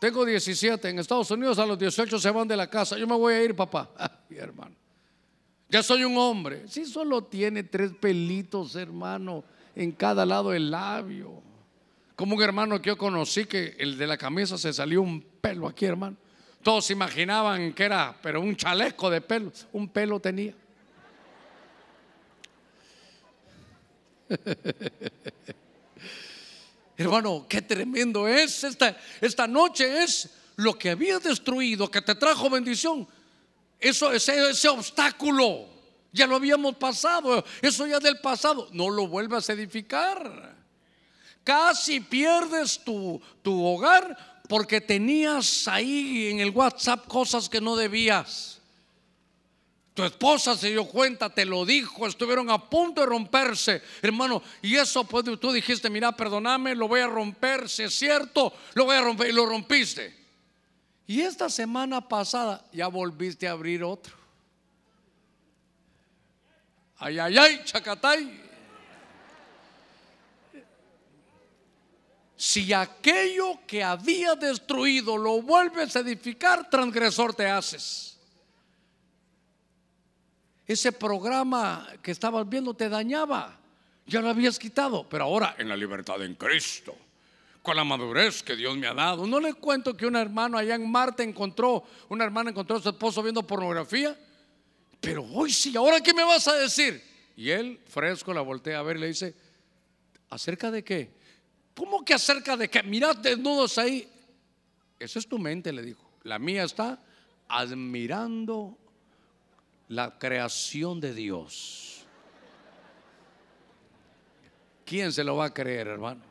Tengo 17, en Estados Unidos a los 18 se van de la casa. Yo me voy a ir, papá. mi hermano. Ya soy un hombre. Si solo tiene tres pelitos, hermano, en cada lado del labio. Como un hermano que yo conocí que el de la camisa se salió un pelo aquí, hermano. Todos imaginaban que era, pero un chaleco de pelo. Un pelo tenía. Hermano, qué tremendo es. Esta, esta noche es lo que había destruido, que te trajo bendición. Eso, ese, ese obstáculo, ya lo habíamos pasado. Eso ya del pasado. No lo vuelvas a edificar. Casi pierdes tu, tu hogar porque tenías ahí en el WhatsApp cosas que no debías. Tu esposa se dio cuenta, te lo dijo, estuvieron a punto de romperse, hermano. Y eso pues tú dijiste, mira, perdóname, lo voy a romper, si es cierto, lo voy a romper y lo rompiste. Y esta semana pasada ya volviste a abrir otro. Ay, ay, ay, chacatay. Si aquello que había destruido lo vuelves a edificar, transgresor te haces ese programa que estabas viendo te dañaba. Ya lo habías quitado, pero ahora en la libertad en Cristo, con la madurez que Dios me ha dado. No le cuento que un hermano allá en Marte encontró, una hermana encontró a su esposo viendo pornografía, pero hoy sí, ¿ahora qué me vas a decir? Y él, fresco, la voltea a ver y le dice, ¿acerca de qué? ¿Cómo que acerca de qué? Mirad desnudos ahí. Esa es tu mente, le dijo. La mía está admirando la creación de Dios. ¿Quién se lo va a creer, hermano?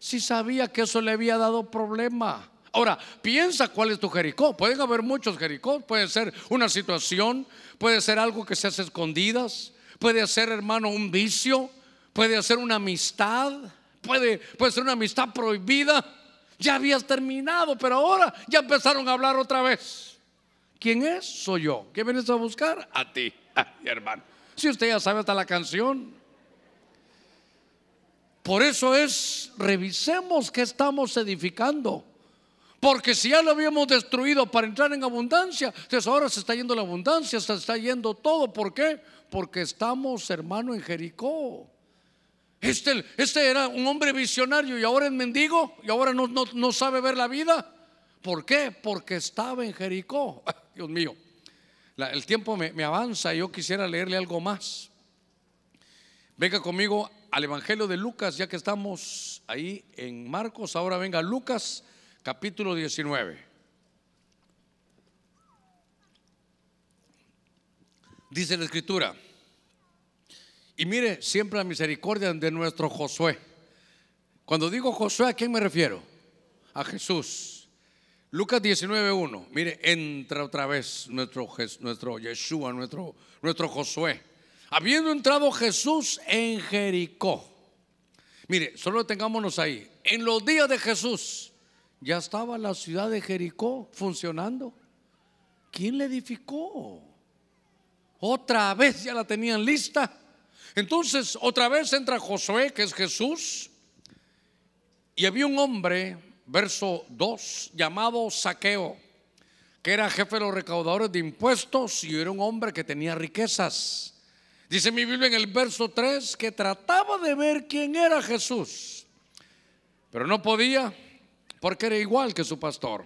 Si sabía que eso le había dado problema. Ahora, piensa cuál es tu Jericó. Pueden haber muchos Jericó. Puede ser una situación, puede ser algo que se hace escondidas, puede ser, hermano, un vicio, puede ser una amistad, puede, puede ser una amistad prohibida. Ya habías terminado, pero ahora ya empezaron a hablar otra vez. ¿Quién es? Soy yo. ¿Qué vienes a buscar? A ti, hermano. Si usted ya sabe hasta la canción. Por eso es, revisemos qué estamos edificando. Porque si ya lo habíamos destruido para entrar en abundancia, entonces ahora se está yendo la abundancia, se está yendo todo. ¿Por qué? Porque estamos, hermano, en Jericó. Este, este era un hombre visionario y ahora es mendigo y ahora no, no sabe ver la vida. ¿Por qué? Porque estaba en Jericó. Dios mío, el tiempo me, me avanza y yo quisiera leerle algo más. Venga conmigo al Evangelio de Lucas, ya que estamos ahí en Marcos. Ahora venga Lucas, capítulo 19. Dice la escritura. Y mire, siempre la misericordia de nuestro Josué. Cuando digo Josué, ¿a quién me refiero? A Jesús. Lucas 19.1, mire, entra otra vez nuestro, nuestro Yeshua, nuestro, nuestro Josué. Habiendo entrado Jesús en Jericó. Mire, solo tengámonos ahí. En los días de Jesús ya estaba la ciudad de Jericó funcionando. ¿Quién la edificó? Otra vez ya la tenían lista. Entonces, otra vez entra Josué, que es Jesús. Y había un hombre verso 2, llamado Saqueo, que era jefe de los recaudadores de impuestos y era un hombre que tenía riquezas. Dice mi Biblia en el verso 3 que trataba de ver quién era Jesús, pero no podía porque era igual que su pastor.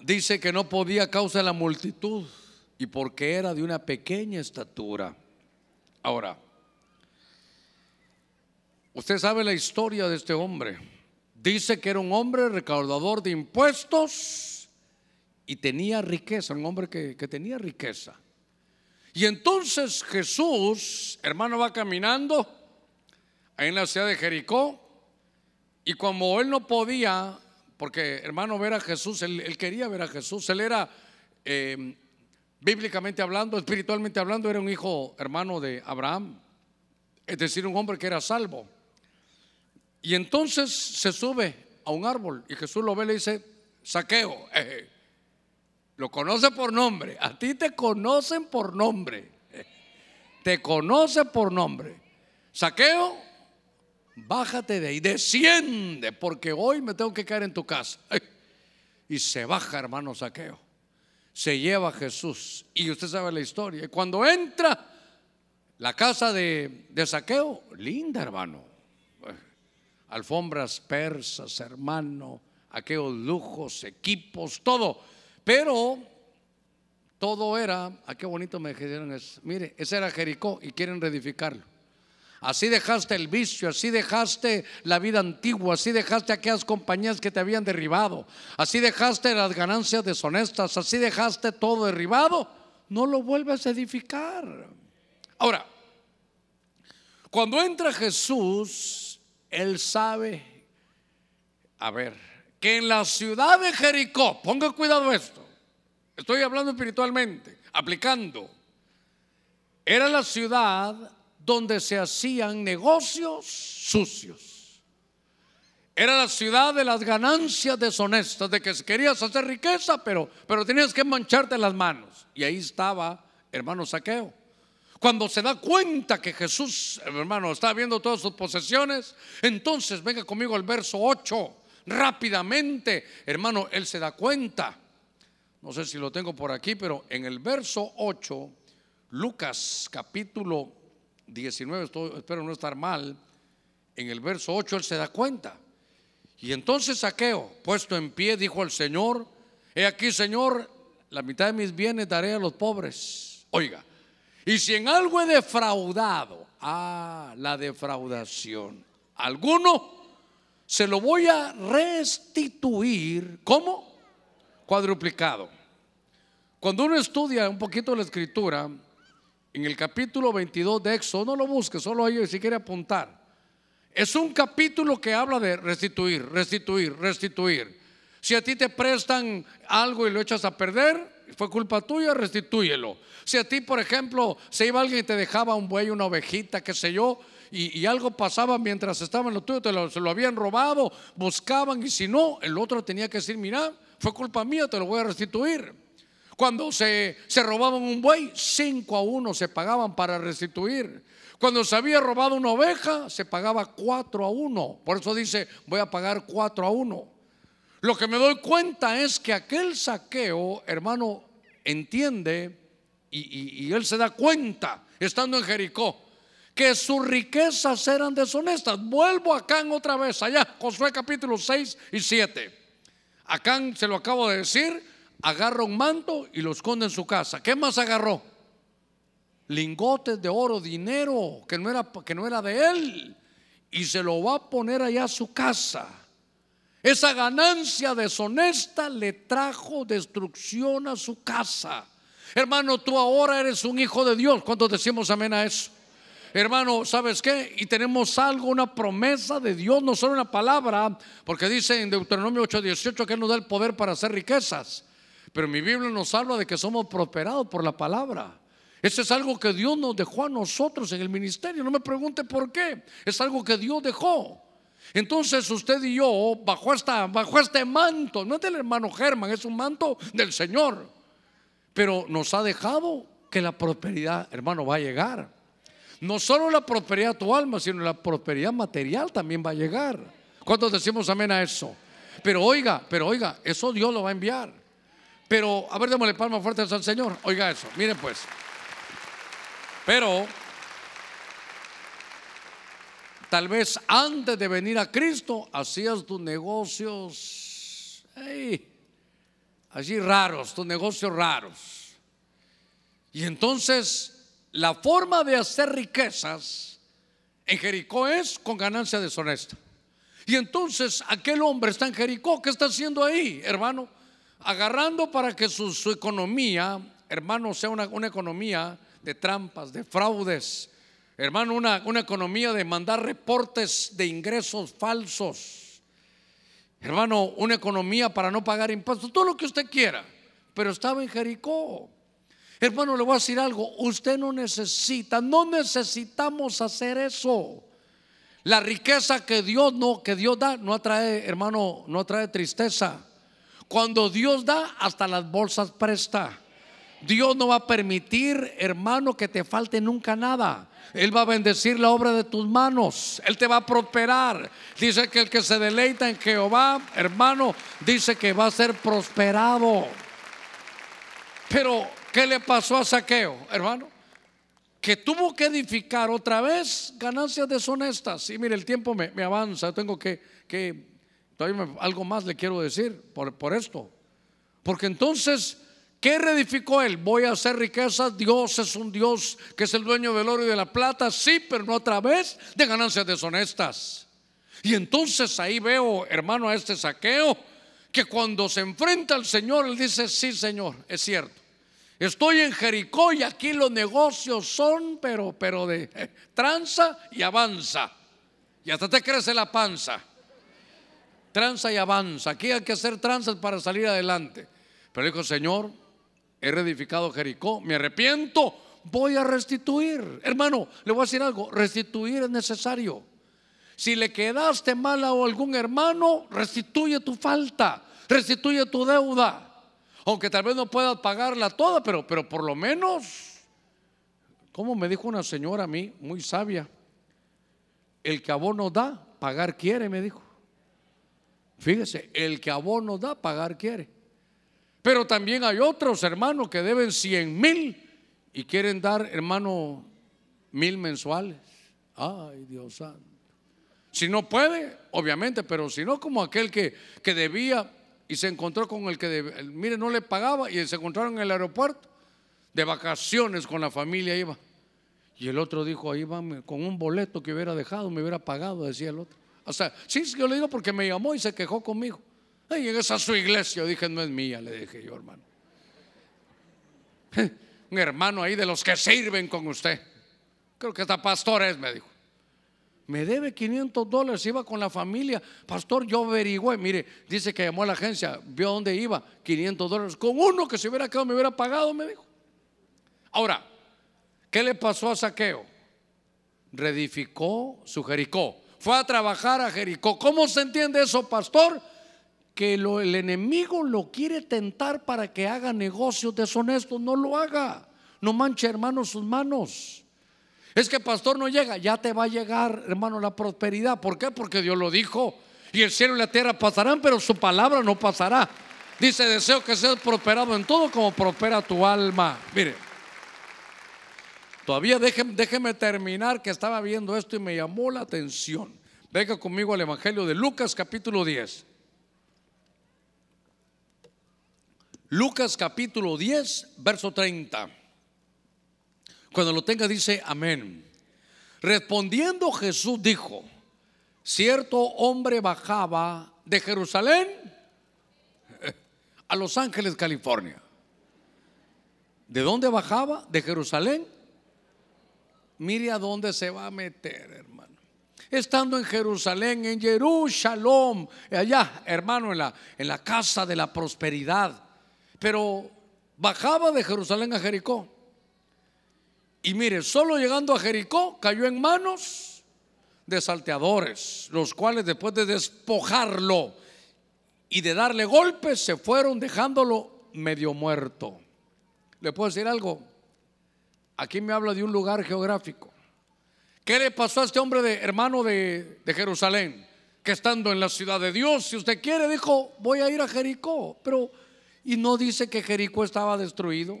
Dice que no podía a causa de la multitud y porque era de una pequeña estatura. Ahora, Usted sabe la historia de este hombre. Dice que era un hombre recaudador de impuestos y tenía riqueza, un hombre que, tenía riqueza. Y entonces Jesús, hermano, va caminando ahí en la ciudad de Jericó. Y como él no podía, porque hermano, ver a Jesús, él, quería ver a Jesús, él era, eh, bíblicamente hablando, espiritualmente hablando, era un hijo hermano de Abraham, es decir, un hombre que era salvo. Y entonces se sube a un árbol y Jesús lo ve y le dice, saqueo, eh, lo conoce por nombre, a ti te conocen por nombre, te conoce por nombre. Saqueo, bájate de ahí, desciende, porque hoy me tengo que caer en tu casa. Y se baja, hermano Saqueo. Se lleva a Jesús. Y usted sabe la historia. Y cuando entra la casa de, de Saqueo, linda, hermano. Alfombras persas, hermano, aquellos lujos, equipos, todo. Pero todo era, a ah, qué bonito me dijeron eso. Mire, ese era Jericó y quieren reedificarlo. Así dejaste el vicio, así dejaste la vida antigua, así dejaste aquellas compañías que te habían derribado, así dejaste las ganancias deshonestas, así dejaste todo derribado, no lo vuelves a edificar. Ahora, cuando entra Jesús, Él sabe, a ver, que en la ciudad de Jericó, ponga cuidado esto, estoy hablando espiritualmente, aplicando, era la ciudad donde se hacían negocios sucios. Era la ciudad de las ganancias deshonestas, de que querías hacer riqueza, pero, pero tenías que mancharte las manos. Y ahí estaba hermano Saqueo. Cuando se da cuenta que Jesús, hermano, está viendo todas sus posesiones, entonces venga conmigo al verso 8, rápidamente, hermano, él se da cuenta. No sé si lo tengo por aquí, pero en el verso 8, Lucas capítulo 19, espero no estar mal, en el verso 8 él se da cuenta. Y entonces Saqueo, puesto en pie, dijo al Señor, he aquí Señor, la mitad de mis bienes daré a los pobres. Oiga, y si en algo he defraudado, ah, la defraudación, alguno, se lo voy a restituir, ¿cómo? Cuadruplicado. Cuando uno estudia un poquito la escritura, en el capítulo 22 de Éxodo, no lo busque, solo ahí si quiere apuntar. Es un capítulo que habla de restituir, restituir, restituir. Si a ti te prestan algo y lo echas a perder, fue culpa tuya, restitúyelo. Si a ti, por ejemplo, se iba alguien y te dejaba un buey, una ovejita, qué sé yo, y, algo pasaba mientras estaban lo tuyo, te se lo habían robado, buscaban, y si no, el otro tenía que decir, mira, fue culpa mía, te lo voy a restituir. Cuando se, se robaban un buey, cinco a uno se pagaban para restituir. Cuando se había robado una oveja, se pagaba cuatro a uno. Por eso dice, voy a pagar cuatro a uno. Lo que me doy cuenta es que aquel saqueo, hermano, entiende y, y, él se da cuenta, estando en Jericó, que sus riquezas eran deshonestas. Vuelvo a Acán otra vez, allá, Josué capítulo 6 y 7. Acán, se lo acabo de decir, agarra un manto y lo esconde en su casa. ¿Qué más agarró? Lingotes de oro, dinero que no era, que no era de él. Y se lo va a poner allá a su casa. Esa ganancia deshonesta le trajo destrucción a su casa. Hermano, tú ahora eres un hijo de Dios. ¿Cuántos decimos amén a eso? Hermano, ¿sabes qué? Y tenemos algo, una promesa de Dios, no solo una palabra, porque dice en Deuteronomio 8:18 que Él nos da el poder para hacer riquezas. Pero mi Biblia nos habla de que somos prosperados por la palabra. Eso es algo que Dios nos dejó a nosotros en el ministerio. No me pregunte por qué. Es algo que Dios dejó. Entonces usted y yo, bajo, esta, bajo este manto, no es del hermano Germán, es un manto del Señor. Pero nos ha dejado que la prosperidad, hermano, va a llegar. No solo la prosperidad de tu alma, sino la prosperidad material también va a llegar. ¿Cuántos decimos amén a eso? Pero oiga, pero oiga, eso Dios lo va a enviar. Pero, a ver, démosle palmas fuertes al Señor. Oiga eso, miren pues. Pero, tal vez antes de venir a Cristo, hacías tus negocios, así raros, tus negocios raros. Y entonces, la forma de hacer riquezas en Jericó es con ganancia deshonesta. Y entonces aquel hombre está en Jericó, ¿qué está haciendo ahí, hermano? Agarrando para que su, economía, hermano, sea una, economía de trampas, de fraudes. Hermano, una, una economía de mandar reportes de ingresos falsos. Hermano, una economía para no pagar impuestos, todo lo que usted quiera. Pero estaba en Jericó. Hermano, le voy a decir algo. Usted no necesita, no necesitamos hacer eso. La riqueza que Dios no, que Dios da, no atrae, hermano, no atrae tristeza. Cuando Dios da, hasta las bolsas presta. Dios no va a permitir, hermano, que te falte nunca nada. Él va a bendecir la obra de tus manos. Él te va a prosperar. Dice que el que se deleita en Jehová, hermano, dice que va a ser prosperado. Pero, ¿qué le pasó a Saqueo, hermano? Que tuvo que edificar otra vez ganancias deshonestas. Y mire, el tiempo me, avanza. Tengo que, que algo más le quiero decir por, por esto. Porque entonces ¿Qué reedificó él? Voy a hacer riquezas. Dios es un Dios que es el dueño del oro y de la plata, sí, pero no a través de ganancias deshonestas. Y entonces ahí veo, hermano, a este saqueo, que cuando se enfrenta al Señor, él dice, sí, Señor, es cierto. Estoy en Jericó y aquí los negocios son, pero, pero de eh, tranza y avanza. Y hasta te crece la panza. Tranza y avanza. Aquí hay que hacer tranzas para salir adelante. Pero dijo, Señor, he reedificado Jericó, me arrepiento, voy a restituir. Hermano, le voy a decir algo, restituir es necesario. Si le quedaste mal a algún hermano, restituye tu falta, restituye tu deuda. Aunque tal vez no puedas pagarla toda, pero, pero por lo menos, como me dijo una señora a mí, muy sabia, el que abono da, pagar quiere, me dijo. Fíjese, el que abono da, pagar quiere. Pero también hay otros hermanos que deben 100 mil y quieren dar, hermano, mil mensuales. Ay, Dios santo. Si no puede, obviamente, pero si no, como aquel que, que debía y se encontró con el que, mire, no le pagaba y se encontraron en el aeropuerto de vacaciones con la familia iba. Y el otro dijo, ahí va con un boleto que hubiera dejado, me hubiera pagado, decía el otro. O sea, sí, yo le digo porque me llamó y se quejó conmigo. Y en esa su iglesia, dije, no es mía, le dije yo, hermano. Un hermano ahí de los que sirven con usted. Creo que esta pastor es, me dijo. Me debe 500 dólares, iba con la familia. Pastor, yo averigüé, mire, dice que llamó a la agencia, vio dónde iba, 500 dólares. Con uno que se hubiera quedado, me hubiera pagado, me dijo. Ahora, ¿qué le pasó a Saqueo? Redificó su Jericó. Fue a trabajar a Jericó. ¿Cómo se entiende eso, pastor? que el enemigo lo quiere tentar para que haga negocios deshonestos, no lo haga. No manche, hermano, sus manos. Es que pastor no llega, ya te va a llegar, hermano, la prosperidad. ¿Por qué? Porque Dios lo dijo. Y el cielo y la tierra pasarán, pero su palabra no pasará. Dice, deseo que seas prosperado en todo como prospera tu alma. Mire, todavía déjeme, terminar que estaba viendo esto y me llamó la atención. Venga conmigo al Evangelio de Lucas capítulo 10. Lucas capítulo 10, verso 30. Cuando lo tenga dice amén. Respondiendo Jesús dijo, cierto hombre bajaba de Jerusalén a Los Ángeles, California. ¿De dónde bajaba? De Jerusalén. Mire a dónde se va a meter, hermano. Estando en Jerusalén, en Jerusalén, allá, hermano, en la, en la casa de la prosperidad pero bajaba de Jerusalén a Jericó. Y mire, solo llegando a Jericó cayó en manos de salteadores, los cuales después de despojarlo y de darle golpes se fueron dejándolo medio muerto. ¿Le puedo decir algo? Aquí me habla de un lugar geográfico. ¿Qué le pasó a este hombre de hermano de, de Jerusalén? Que estando en la ciudad de Dios, si usted quiere, dijo, voy a ir a Jericó. Pero y no dice que Jericó estaba destruido.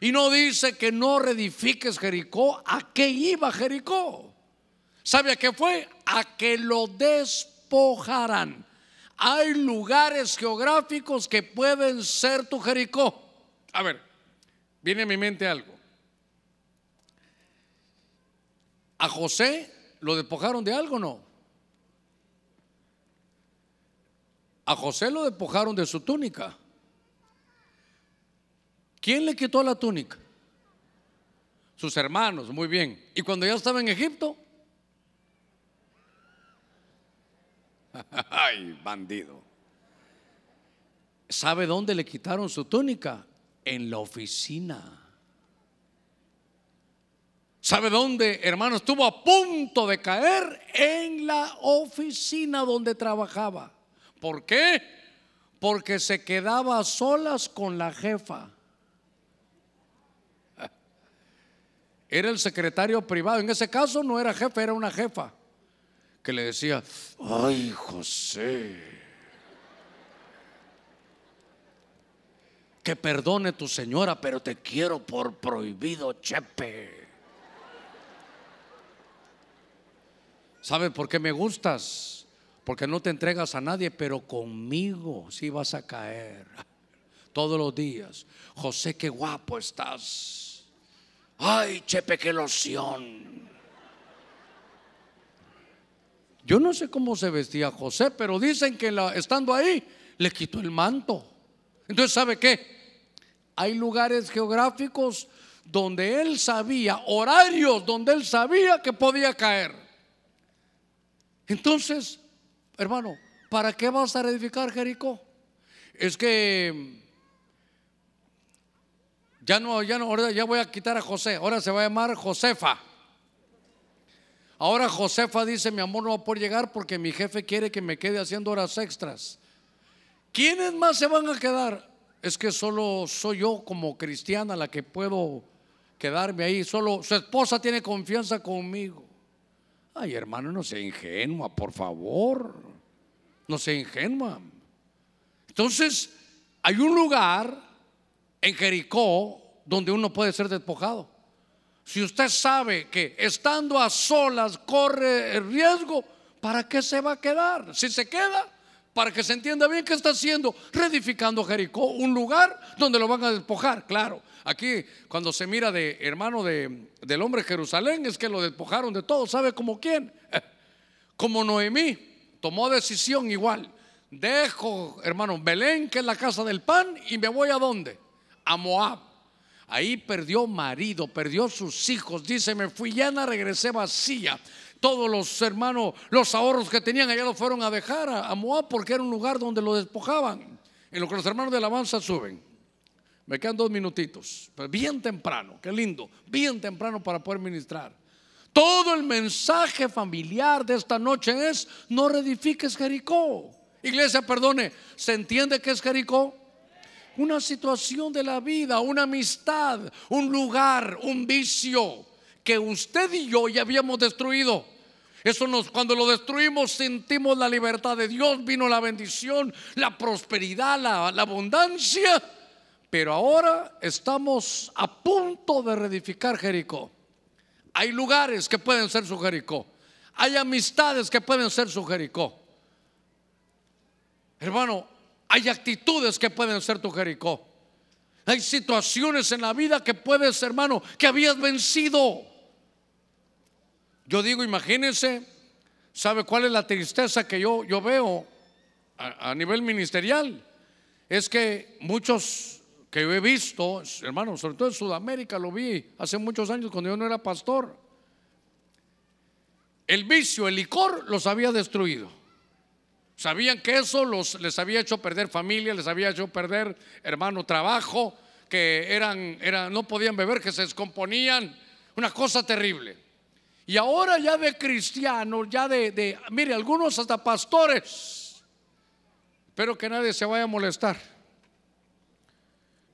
Y no dice que no reedifiques Jericó. ¿A qué iba Jericó? ¿Sabe a qué fue? A que lo despojaran. Hay lugares geográficos que pueden ser tu Jericó. A ver, viene a mi mente algo. ¿A José lo despojaron de algo no? A José lo despojaron de su túnica. ¿Quién le quitó la túnica? sus hermanos, muy bien. Y cuando ya estaba en Egipto, ay, bandido. ¿Sabe dónde le quitaron su túnica? En la oficina. ¿Sabe dónde, hermano? Estuvo a punto de caer en la oficina donde trabajaba. ¿Por qué? Porque se quedaba a solas con la jefa. Era el secretario privado. En ese caso no era jefe, era una jefa. Que le decía, ay José, que perdone tu señora, pero te quiero por prohibido, Chepe. ¿Sabe por qué me gustas? Porque no te entregas a nadie, pero conmigo sí vas a caer todos los días. José, qué guapo estás. Ay, Chepe, qué loción. Yo no sé cómo se vestía José, pero dicen que estando ahí le quitó el manto. Entonces, ¿sabe qué? Hay lugares geográficos donde él sabía, horarios donde él sabía que podía caer. Entonces, hermano, ¿para qué vas a edificar Jericó? Es que ya no, ya no, ahora ya voy a quitar a José, ahora se va a llamar Josefa. Ahora Josefa dice, mi amor no va a poder llegar porque mi jefe quiere que me quede haciendo horas extras. ¿Quiénes más se van a quedar? Es que solo soy yo como cristiana la que puedo quedarme ahí. Solo su esposa tiene confianza conmigo. Ay, hermano, no sea ingenua, por favor. No sea ingenua. Entonces, hay un lugar en Jericó donde uno puede ser despojado. Si usted sabe que estando a solas corre el riesgo, ¿para qué se va a quedar? Si se queda, para que se entienda bien qué está haciendo, reedificando Jericó, un lugar donde lo van a despojar, claro. Aquí, cuando se mira de hermano de, del hombre Jerusalén, es que lo despojaron de todo. ¿Sabe como quién? Como Noemí tomó decisión igual. Dejo, hermano, Belén, que es la casa del pan, y me voy a dónde? A Moab. Ahí perdió marido, perdió sus hijos. Dice, me fui llena, regresé vacía. Todos los hermanos, los ahorros que tenían allá lo fueron a dejar a, Moab porque era un lugar donde lo despojaban. En lo que los hermanos de la alabanza suben. Me quedan dos minutitos, pero bien temprano, qué lindo, bien temprano para poder ministrar. Todo el mensaje familiar de esta noche es, no reedifiques Jericó. Iglesia, perdone, ¿se entiende qué es Jericó? Una situación de la vida, una amistad, un lugar, un vicio que usted y yo ya habíamos destruido. Eso nos, cuando lo destruimos, sentimos la libertad de Dios, vino la bendición, la prosperidad, la, abundancia. Pero ahora estamos a punto de reedificar Jericó. Hay lugares que pueden ser su Jericó. Hay amistades que pueden ser su Jericó. Hermano, hay actitudes que pueden ser tu Jericó. Hay situaciones en la vida que puedes, hermano, que habías vencido. Yo digo, imagínense, ¿sabe cuál es la tristeza que yo, yo veo a, nivel ministerial? Es que muchos que yo he visto, hermano, sobre todo en Sudamérica lo vi hace muchos años cuando yo no era pastor. El vicio, el licor los había destruido. Sabían que eso los, les había hecho perder familia, les había hecho perder, hermano, trabajo, que eran, eran, no podían beber, que se descomponían, una cosa terrible. Y ahora ya de cristianos, ya de, de mire, algunos hasta pastores, espero que nadie se vaya a molestar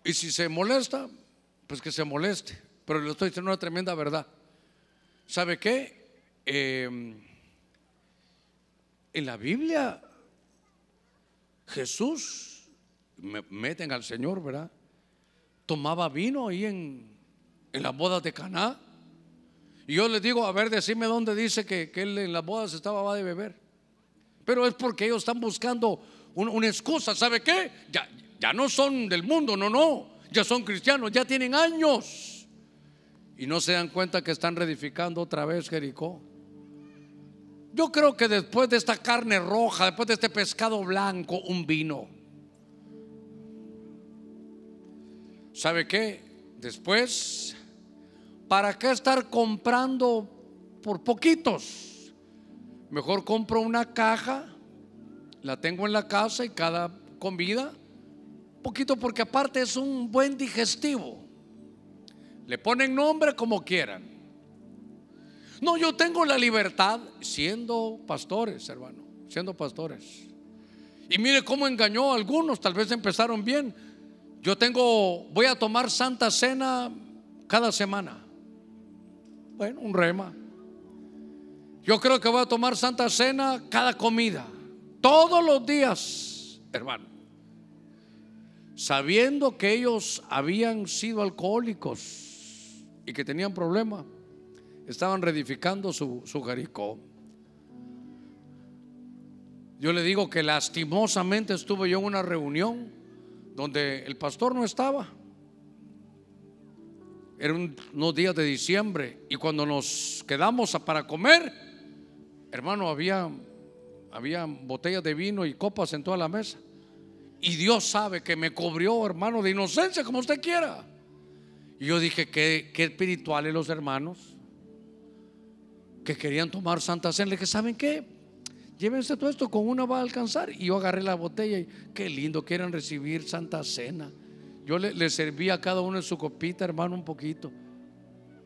y si se molesta, pues que se moleste. Pero le estoy diciendo una tremenda verdad. ¿Sabe qué? Em, en la Biblia, Jesús, me meten al Señor, ¿verdad? Tomaba vino ahí en, en las bodas de Caná. Y yo les digo, a ver, decime dónde dice que, él en las bodas estaba de beber. Pero es porque ellos están buscando una excusa. ¿Sabe qué? Ya, ya no son del mundo, no, no. Ya son cristianos, ya tienen años. Y no se dan cuenta que están reedificando otra vez Jericó. Yo creo que después de esta carne roja, después de este pescado blanco, un vino. ¿Sabe qué? Después ¿para qué estar comprando por poquitos? Mejor compro una caja, la tengo en la casa y cada comida, poquito porque aparte es un buen digestivo. Le ponen nombre como quieran. No, yo tengo la libertad siendo pastores, hermano, siendo pastores. Y mire cómo engañó a algunos, tal vez empezaron bien. Yo tengo, voy a tomar Santa Cena cada semana. Bueno, un rema. Yo creo que voy a tomar Santa Cena cada comida. Todos los días, hermano. Sabiendo que ellos habían sido alcohólicos y que tenían problemas, estaban reedificando su, su Jericó. Yo le digo que lastimosamente estuve yo en una reunión donde el pastor no estaba. Eran unos días de diciembre y cuando nos quedamos para comer, hermano, había, había botellas de vino y copas en toda la mesa. Y Dios sabe que me cubrió, hermano, de inocencia, como usted quiera. Y yo dije, qué, qué espirituales los hermanos que querían tomar Santa Cena. Le dije, ¿saben qué? llévense todo esto, con una va a alcanzar. Y yo agarré la botella y qué lindo, quieren recibir Santa Cena. Yo le, serví a cada uno en su copita, hermano, un poquito.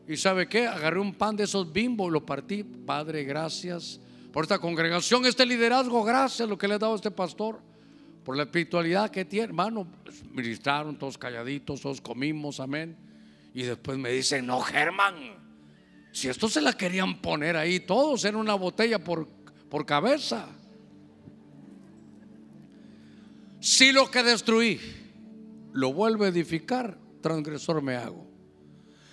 Y sabe qué, agarré un pan de esos bimbos lo partí. Padre, gracias por esta congregación, este liderazgo, gracias lo que le ha dado este pastor, por la espiritualidad que tiene, hermano. Ministraron todos calladitos, todos comimos, amén. Y después me dicen, no, Germán, si esto se la querían poner ahí todos en una botella por por cabeza. Si lo que destruí lo vuelvo a edificar, transgresor me hago.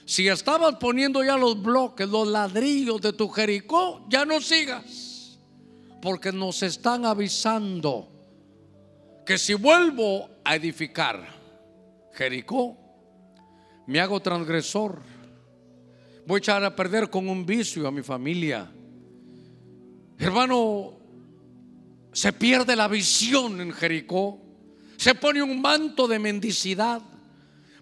Si estabas poniendo ya los bloques, los ladrillos de tu Jericó, ya no sigas. Porque nos están avisando que si vuelvo a edificar Jericó, me hago transgresor. Voy a echar a perder con un vicio a mi familia Hermano, se pierde la visión en Jericó. Se pone un manto de mendicidad.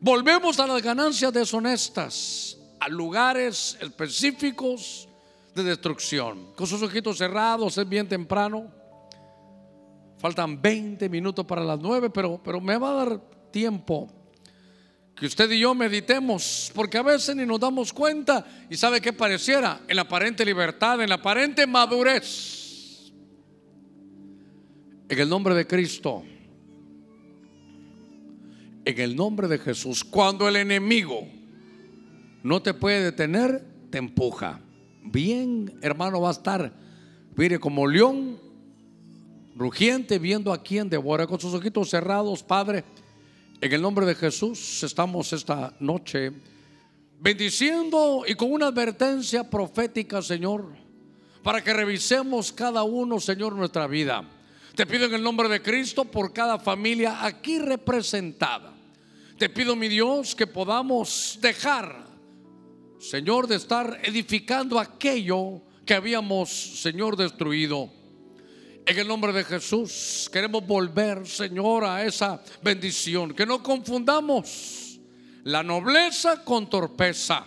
Volvemos a las ganancias deshonestas, a lugares específicos de destrucción. Con sus ojitos cerrados, es bien temprano. Faltan 20 minutos para las 9, pero, pero me va a dar tiempo que usted y yo meditemos, porque a veces ni nos damos cuenta y sabe que pareciera en la aparente libertad, en la aparente madurez. En el nombre de Cristo, en el nombre de Jesús, cuando el enemigo no te puede detener, te empuja. Bien, hermano, va a estar, mire, como león rugiente viendo a quien devora con sus ojitos cerrados, Padre. En el nombre de Jesús estamos esta noche bendiciendo y con una advertencia profética, Señor, para que revisemos cada uno, Señor, nuestra vida. Te pido en el nombre de Cristo por cada familia aquí representada. Te pido, mi Dios, que podamos dejar, Señor, de estar edificando aquello que habíamos, Señor, destruido. En el nombre de Jesús queremos volver, Señor, a esa bendición. Que no confundamos la nobleza con torpeza.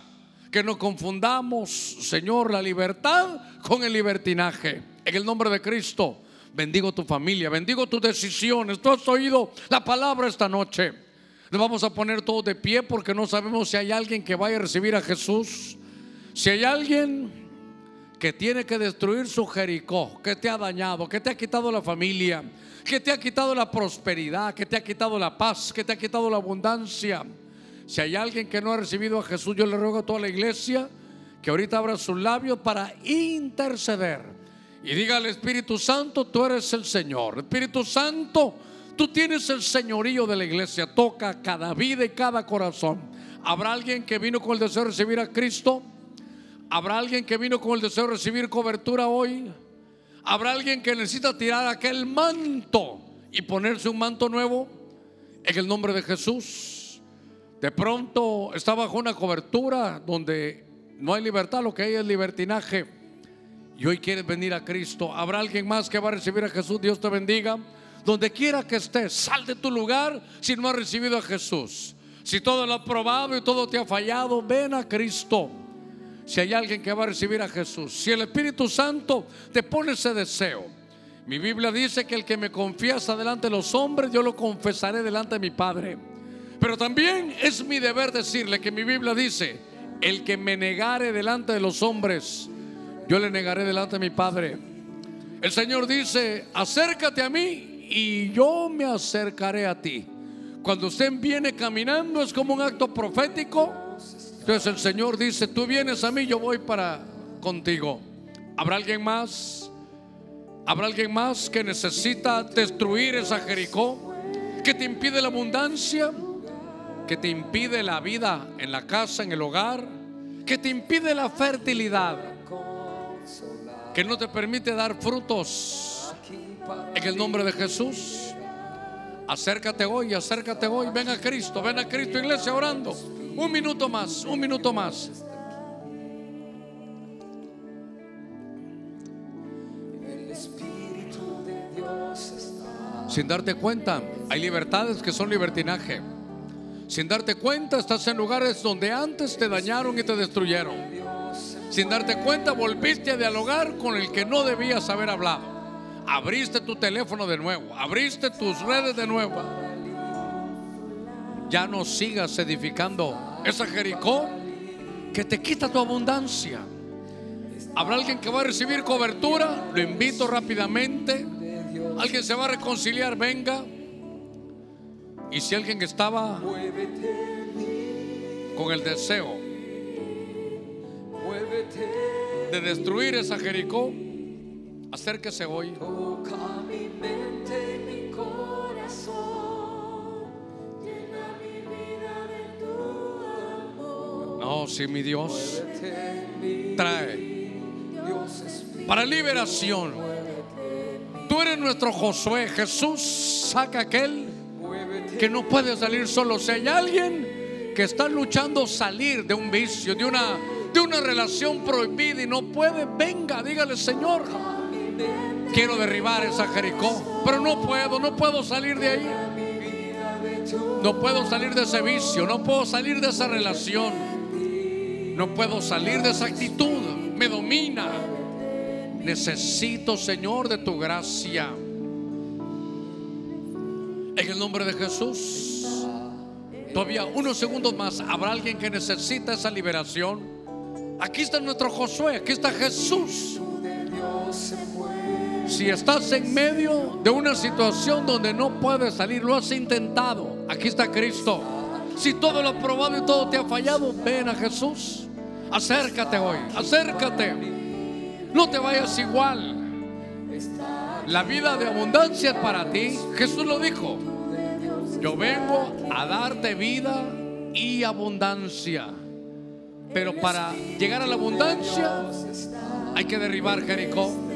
Que no confundamos, Señor, la libertad con el libertinaje. En el nombre de Cristo, bendigo tu familia, bendigo tus decisiones. Tú has oído la palabra esta noche. Nos vamos a poner todos de pie porque no sabemos si hay alguien que vaya a recibir a Jesús. Si hay alguien que tiene que destruir su Jericó, que te ha dañado, que te ha quitado la familia, que te ha quitado la prosperidad, que te ha quitado la paz, que te ha quitado la abundancia. Si hay alguien que no ha recibido a Jesús, yo le ruego a toda la iglesia que ahorita abra sus labios para interceder y diga al Espíritu Santo, tú eres el Señor. Espíritu Santo, tú tienes el señorío de la iglesia, toca cada vida y cada corazón. ¿Habrá alguien que vino con el deseo de recibir a Cristo? ¿Habrá alguien que vino con el deseo de recibir cobertura hoy? ¿Habrá alguien que necesita tirar aquel manto y ponerse un manto nuevo? En el nombre de Jesús. De pronto está bajo una cobertura donde no hay libertad, lo que hay es libertinaje. Y hoy quieres venir a Cristo. ¿Habrá alguien más que va a recibir a Jesús? Dios te bendiga. Donde quiera que estés, sal de tu lugar si no has recibido a Jesús. Si todo lo has probado y todo te ha fallado, ven a Cristo. Si hay alguien que va a recibir a Jesús, si el Espíritu Santo te pone ese deseo. Mi Biblia dice que el que me confiesa delante de los hombres, yo lo confesaré delante de mi Padre. Pero también es mi deber decirle que mi Biblia dice, el que me negare delante de los hombres, yo le negaré delante de mi Padre. El Señor dice, acércate a mí y yo me acercaré a ti. Cuando usted viene caminando es como un acto profético. Entonces el Señor dice, tú vienes a mí, yo voy para contigo. ¿Habrá alguien más? ¿Habrá alguien más que necesita destruir esa Jericó? ¿Que te impide la abundancia? ¿Que te impide la vida en la casa, en el hogar? ¿Que te impide la fertilidad? ¿Que no te permite dar frutos? En el nombre de Jesús. Acércate hoy, acércate hoy. Ven a Cristo, ven a Cristo, iglesia, orando. Un minuto más, un minuto más. Sin darte cuenta, hay libertades que son libertinaje. Sin darte cuenta, estás en lugares donde antes te dañaron y te destruyeron. Sin darte cuenta, volviste a dialogar con el que no debías haber hablado. Abriste tu teléfono de nuevo, abriste tus redes de nuevo. Ya no sigas edificando esa Jericó que te quita tu abundancia. Habrá alguien que va a recibir cobertura, lo invito rápidamente. Alguien se va a reconciliar, venga. Y si alguien estaba con el deseo de destruir esa Jericó, acérquese hoy. Toca mi mente, mi corazón, llena mi vida de tu amor. No, si mi Dios trae para liberación. Tú eres nuestro Josué. Jesús saca aquel que no puede salir solo. Si hay alguien que está luchando salir de un vicio, de una, de una relación prohibida y no puede, venga, dígale, Señor, quiero derribar esa Jericó, pero no puedo, no puedo salir de ahí. No puedo salir de ese vicio, no puedo salir de esa relación, no puedo salir de esa actitud, me domina. Necesito, Señor, de tu gracia. En el nombre de Jesús. Todavía unos segundos más. Habrá alguien que necesita esa liberación. Aquí está nuestro Josué. Aquí está Jesús. Si estás en medio de una situación donde no puedes salir, lo has intentado. Aquí está Cristo. Si todo lo probado y todo te ha fallado, ven a Jesús. Acércate hoy. Acércate. No te vayas igual. La vida de abundancia es para ti. Jesús lo dijo. Yo vengo a darte vida y abundancia. Pero para llegar a la abundancia hay que derribar Jericó.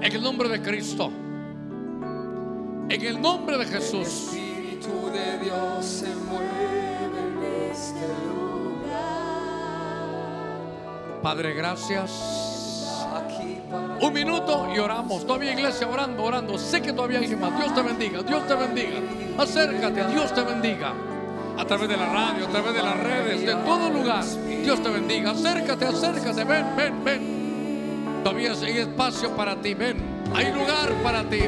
En el nombre de Cristo. En el nombre de Jesús. Espíritu de Dios se mueve en este lugar. Padre, gracias. Un minuto y oramos. Todavía iglesia orando, orando. Sé que todavía hay alguien más. Dios te bendiga, Dios te bendiga. Acércate, Dios te bendiga. A través de la radio, a través de las redes, de todo lugar. Dios te bendiga. Acércate, acércate. Ven, ven, ven. Todavía hay espacio para ti. Ven. Hay lugar para ti.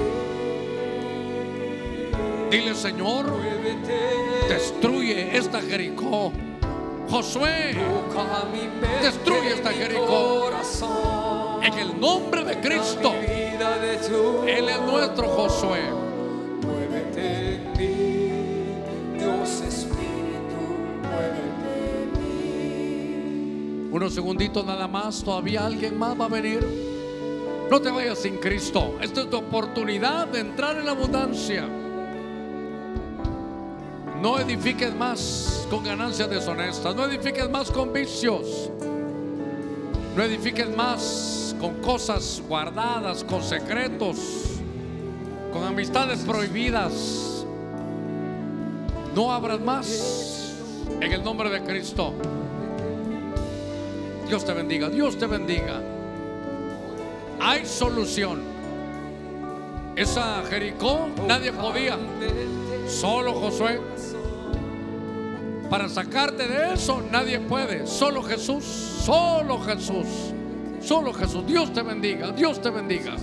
Dile, Señor, destruye esta Jericó. Josué, Destruye esta Jericó. en el nombre de Cristo. Él es nuestro Josué. Unos segunditos nada más, todavía alguien más va a venir. No te vayas sin Cristo. Esta es tu oportunidad de entrar en la abundancia. No edifiques más con ganancias deshonestas. No edifiques más con vicios. No edifiques más con cosas guardadas, con secretos, con amistades prohibidas. No abras más en el nombre de Cristo. Dios te bendiga, Dios te bendiga. Hay solución. Esa Jericó nadie podía. Solo Josué. Para sacarte de eso nadie puede. Solo Jesús, solo Jesús, solo Jesús. Dios te bendiga, Dios te bendiga.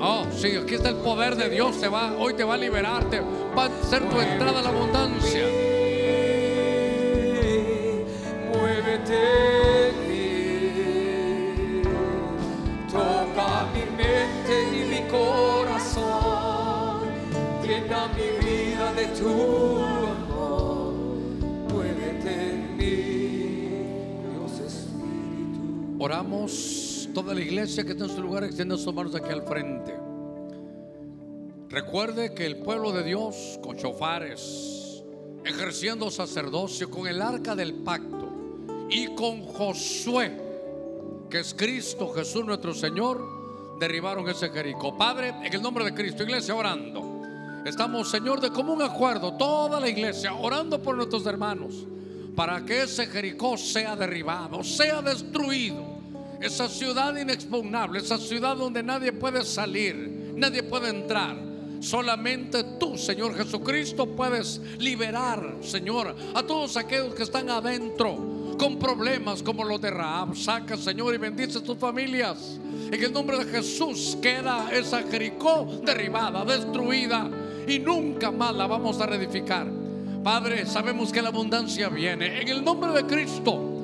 Oh, sí, aquí está el poder de Dios. Te va, hoy te va a liberarte. Va a ser tu entrada a la abundancia. Corazón. Llena mi vida de tu amor. Muévete en mí, Dios Espíritu. Oramos. Toda la iglesia que está en su lugar extienda sus manos aquí al frente. Recuerde que el pueblo de Dios, con chofares, ejerciendo sacerdocio, con el arca del pacto y con Josué, que es Cristo Jesús nuestro Señor, derribaron ese Jericó. Padre, en el nombre de Cristo, iglesia orando. Estamos, Señor, de común acuerdo, toda la iglesia, orando por nuestros hermanos, para que ese Jericó sea derribado, sea destruido esa ciudad inexpugnable, esa ciudad donde nadie puede salir, nadie puede entrar. Solamente tú, Señor Jesucristo, puedes liberar, Señor, a todos aquellos que están adentro con problemas como los de Raab. Saca, Señor, y bendice tus familias. En el nombre de Jesús queda esa Jericó derribada, destruida y nunca más la vamos a reedificar. Padre, sabemos que la abundancia viene. En el nombre de Cristo.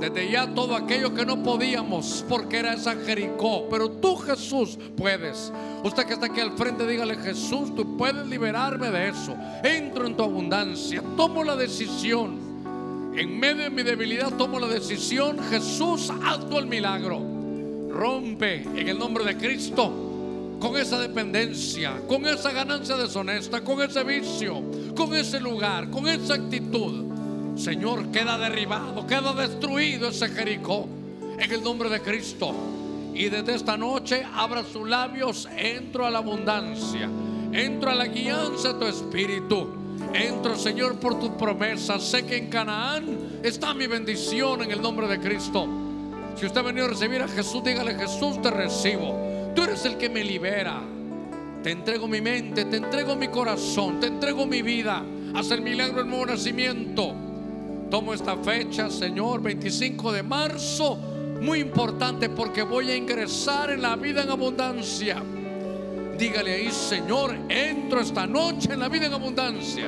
Desde ya todo aquello que no podíamos porque era esa Jericó. Pero tú Jesús puedes. Usted que está aquí al frente, dígale Jesús, tú puedes liberarme de eso. Entro en tu abundancia. Tomo la decisión. En medio de mi debilidad tomo la decisión. Jesús, haz el milagro. Rompe en el nombre de Cristo con esa dependencia, con esa ganancia deshonesta, con ese vicio, con ese lugar, con esa actitud. Señor, queda derribado, queda destruido ese Jericó en el nombre de Cristo. Y desde esta noche abra sus labios, entro a la abundancia, entro a la guianza de tu espíritu. Entro, Señor, por tus promesas. Sé que en Canaán está mi bendición en el nombre de Cristo. Si usted ha venido a recibir a Jesús, dígale, Jesús, te recibo. Tú eres el que me libera. Te entrego mi mente, te entrego mi corazón, te entrego mi vida. Haz el milagro en nuevo nacimiento. Tomo esta fecha, Señor, 25 de marzo, muy importante porque voy a ingresar en la vida en abundancia. Dígale ahí, Señor, entro esta noche en la vida en abundancia.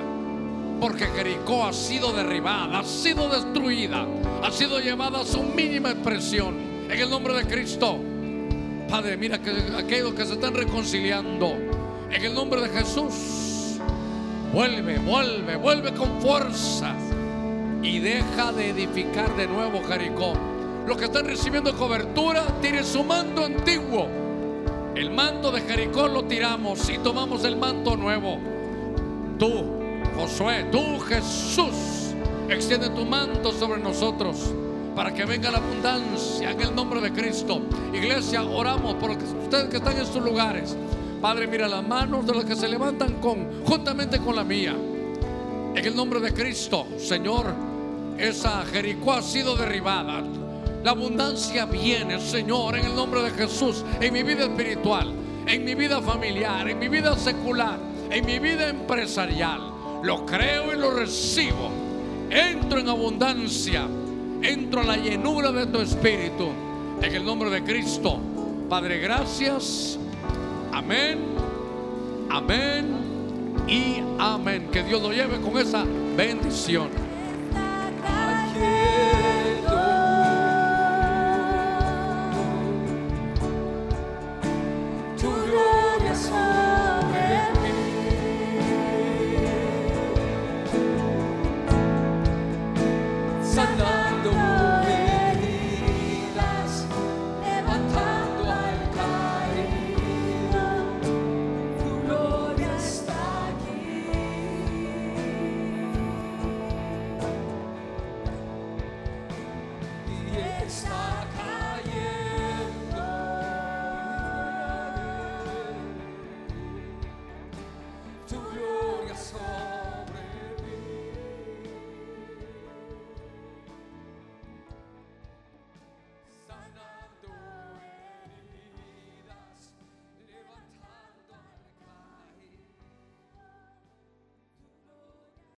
Porque Jericó ha sido derribada, ha sido destruida, ha sido llevada a su mínima expresión. En el nombre de Cristo. Padre, mira que aquellos que se están reconciliando, en el nombre de Jesús, vuelve, vuelve, vuelve con fuerza y deja de edificar de nuevo Jericó. Los que están recibiendo cobertura, tire su manto antiguo. El manto de Jericó lo tiramos y tomamos el manto nuevo. Tú, Josué, tú, Jesús, extiende tu manto sobre nosotros para que venga la abundancia en el nombre de Cristo. Iglesia, oramos por ustedes que están en sus lugares. Padre, mira las manos de los que se levantan con, juntamente con la mía. En el nombre de Cristo, Señor, esa Jericó ha sido derribada. La abundancia viene, Señor, en el nombre de Jesús, en mi vida espiritual, en mi vida familiar, en mi vida secular, en mi vida empresarial. Lo creo y lo recibo. Entro en abundancia, entro a la llenura de tu espíritu, en el nombre de Cristo. Padre, gracias. Amén, amén y amén. Que Dios lo lleve con esa bendición.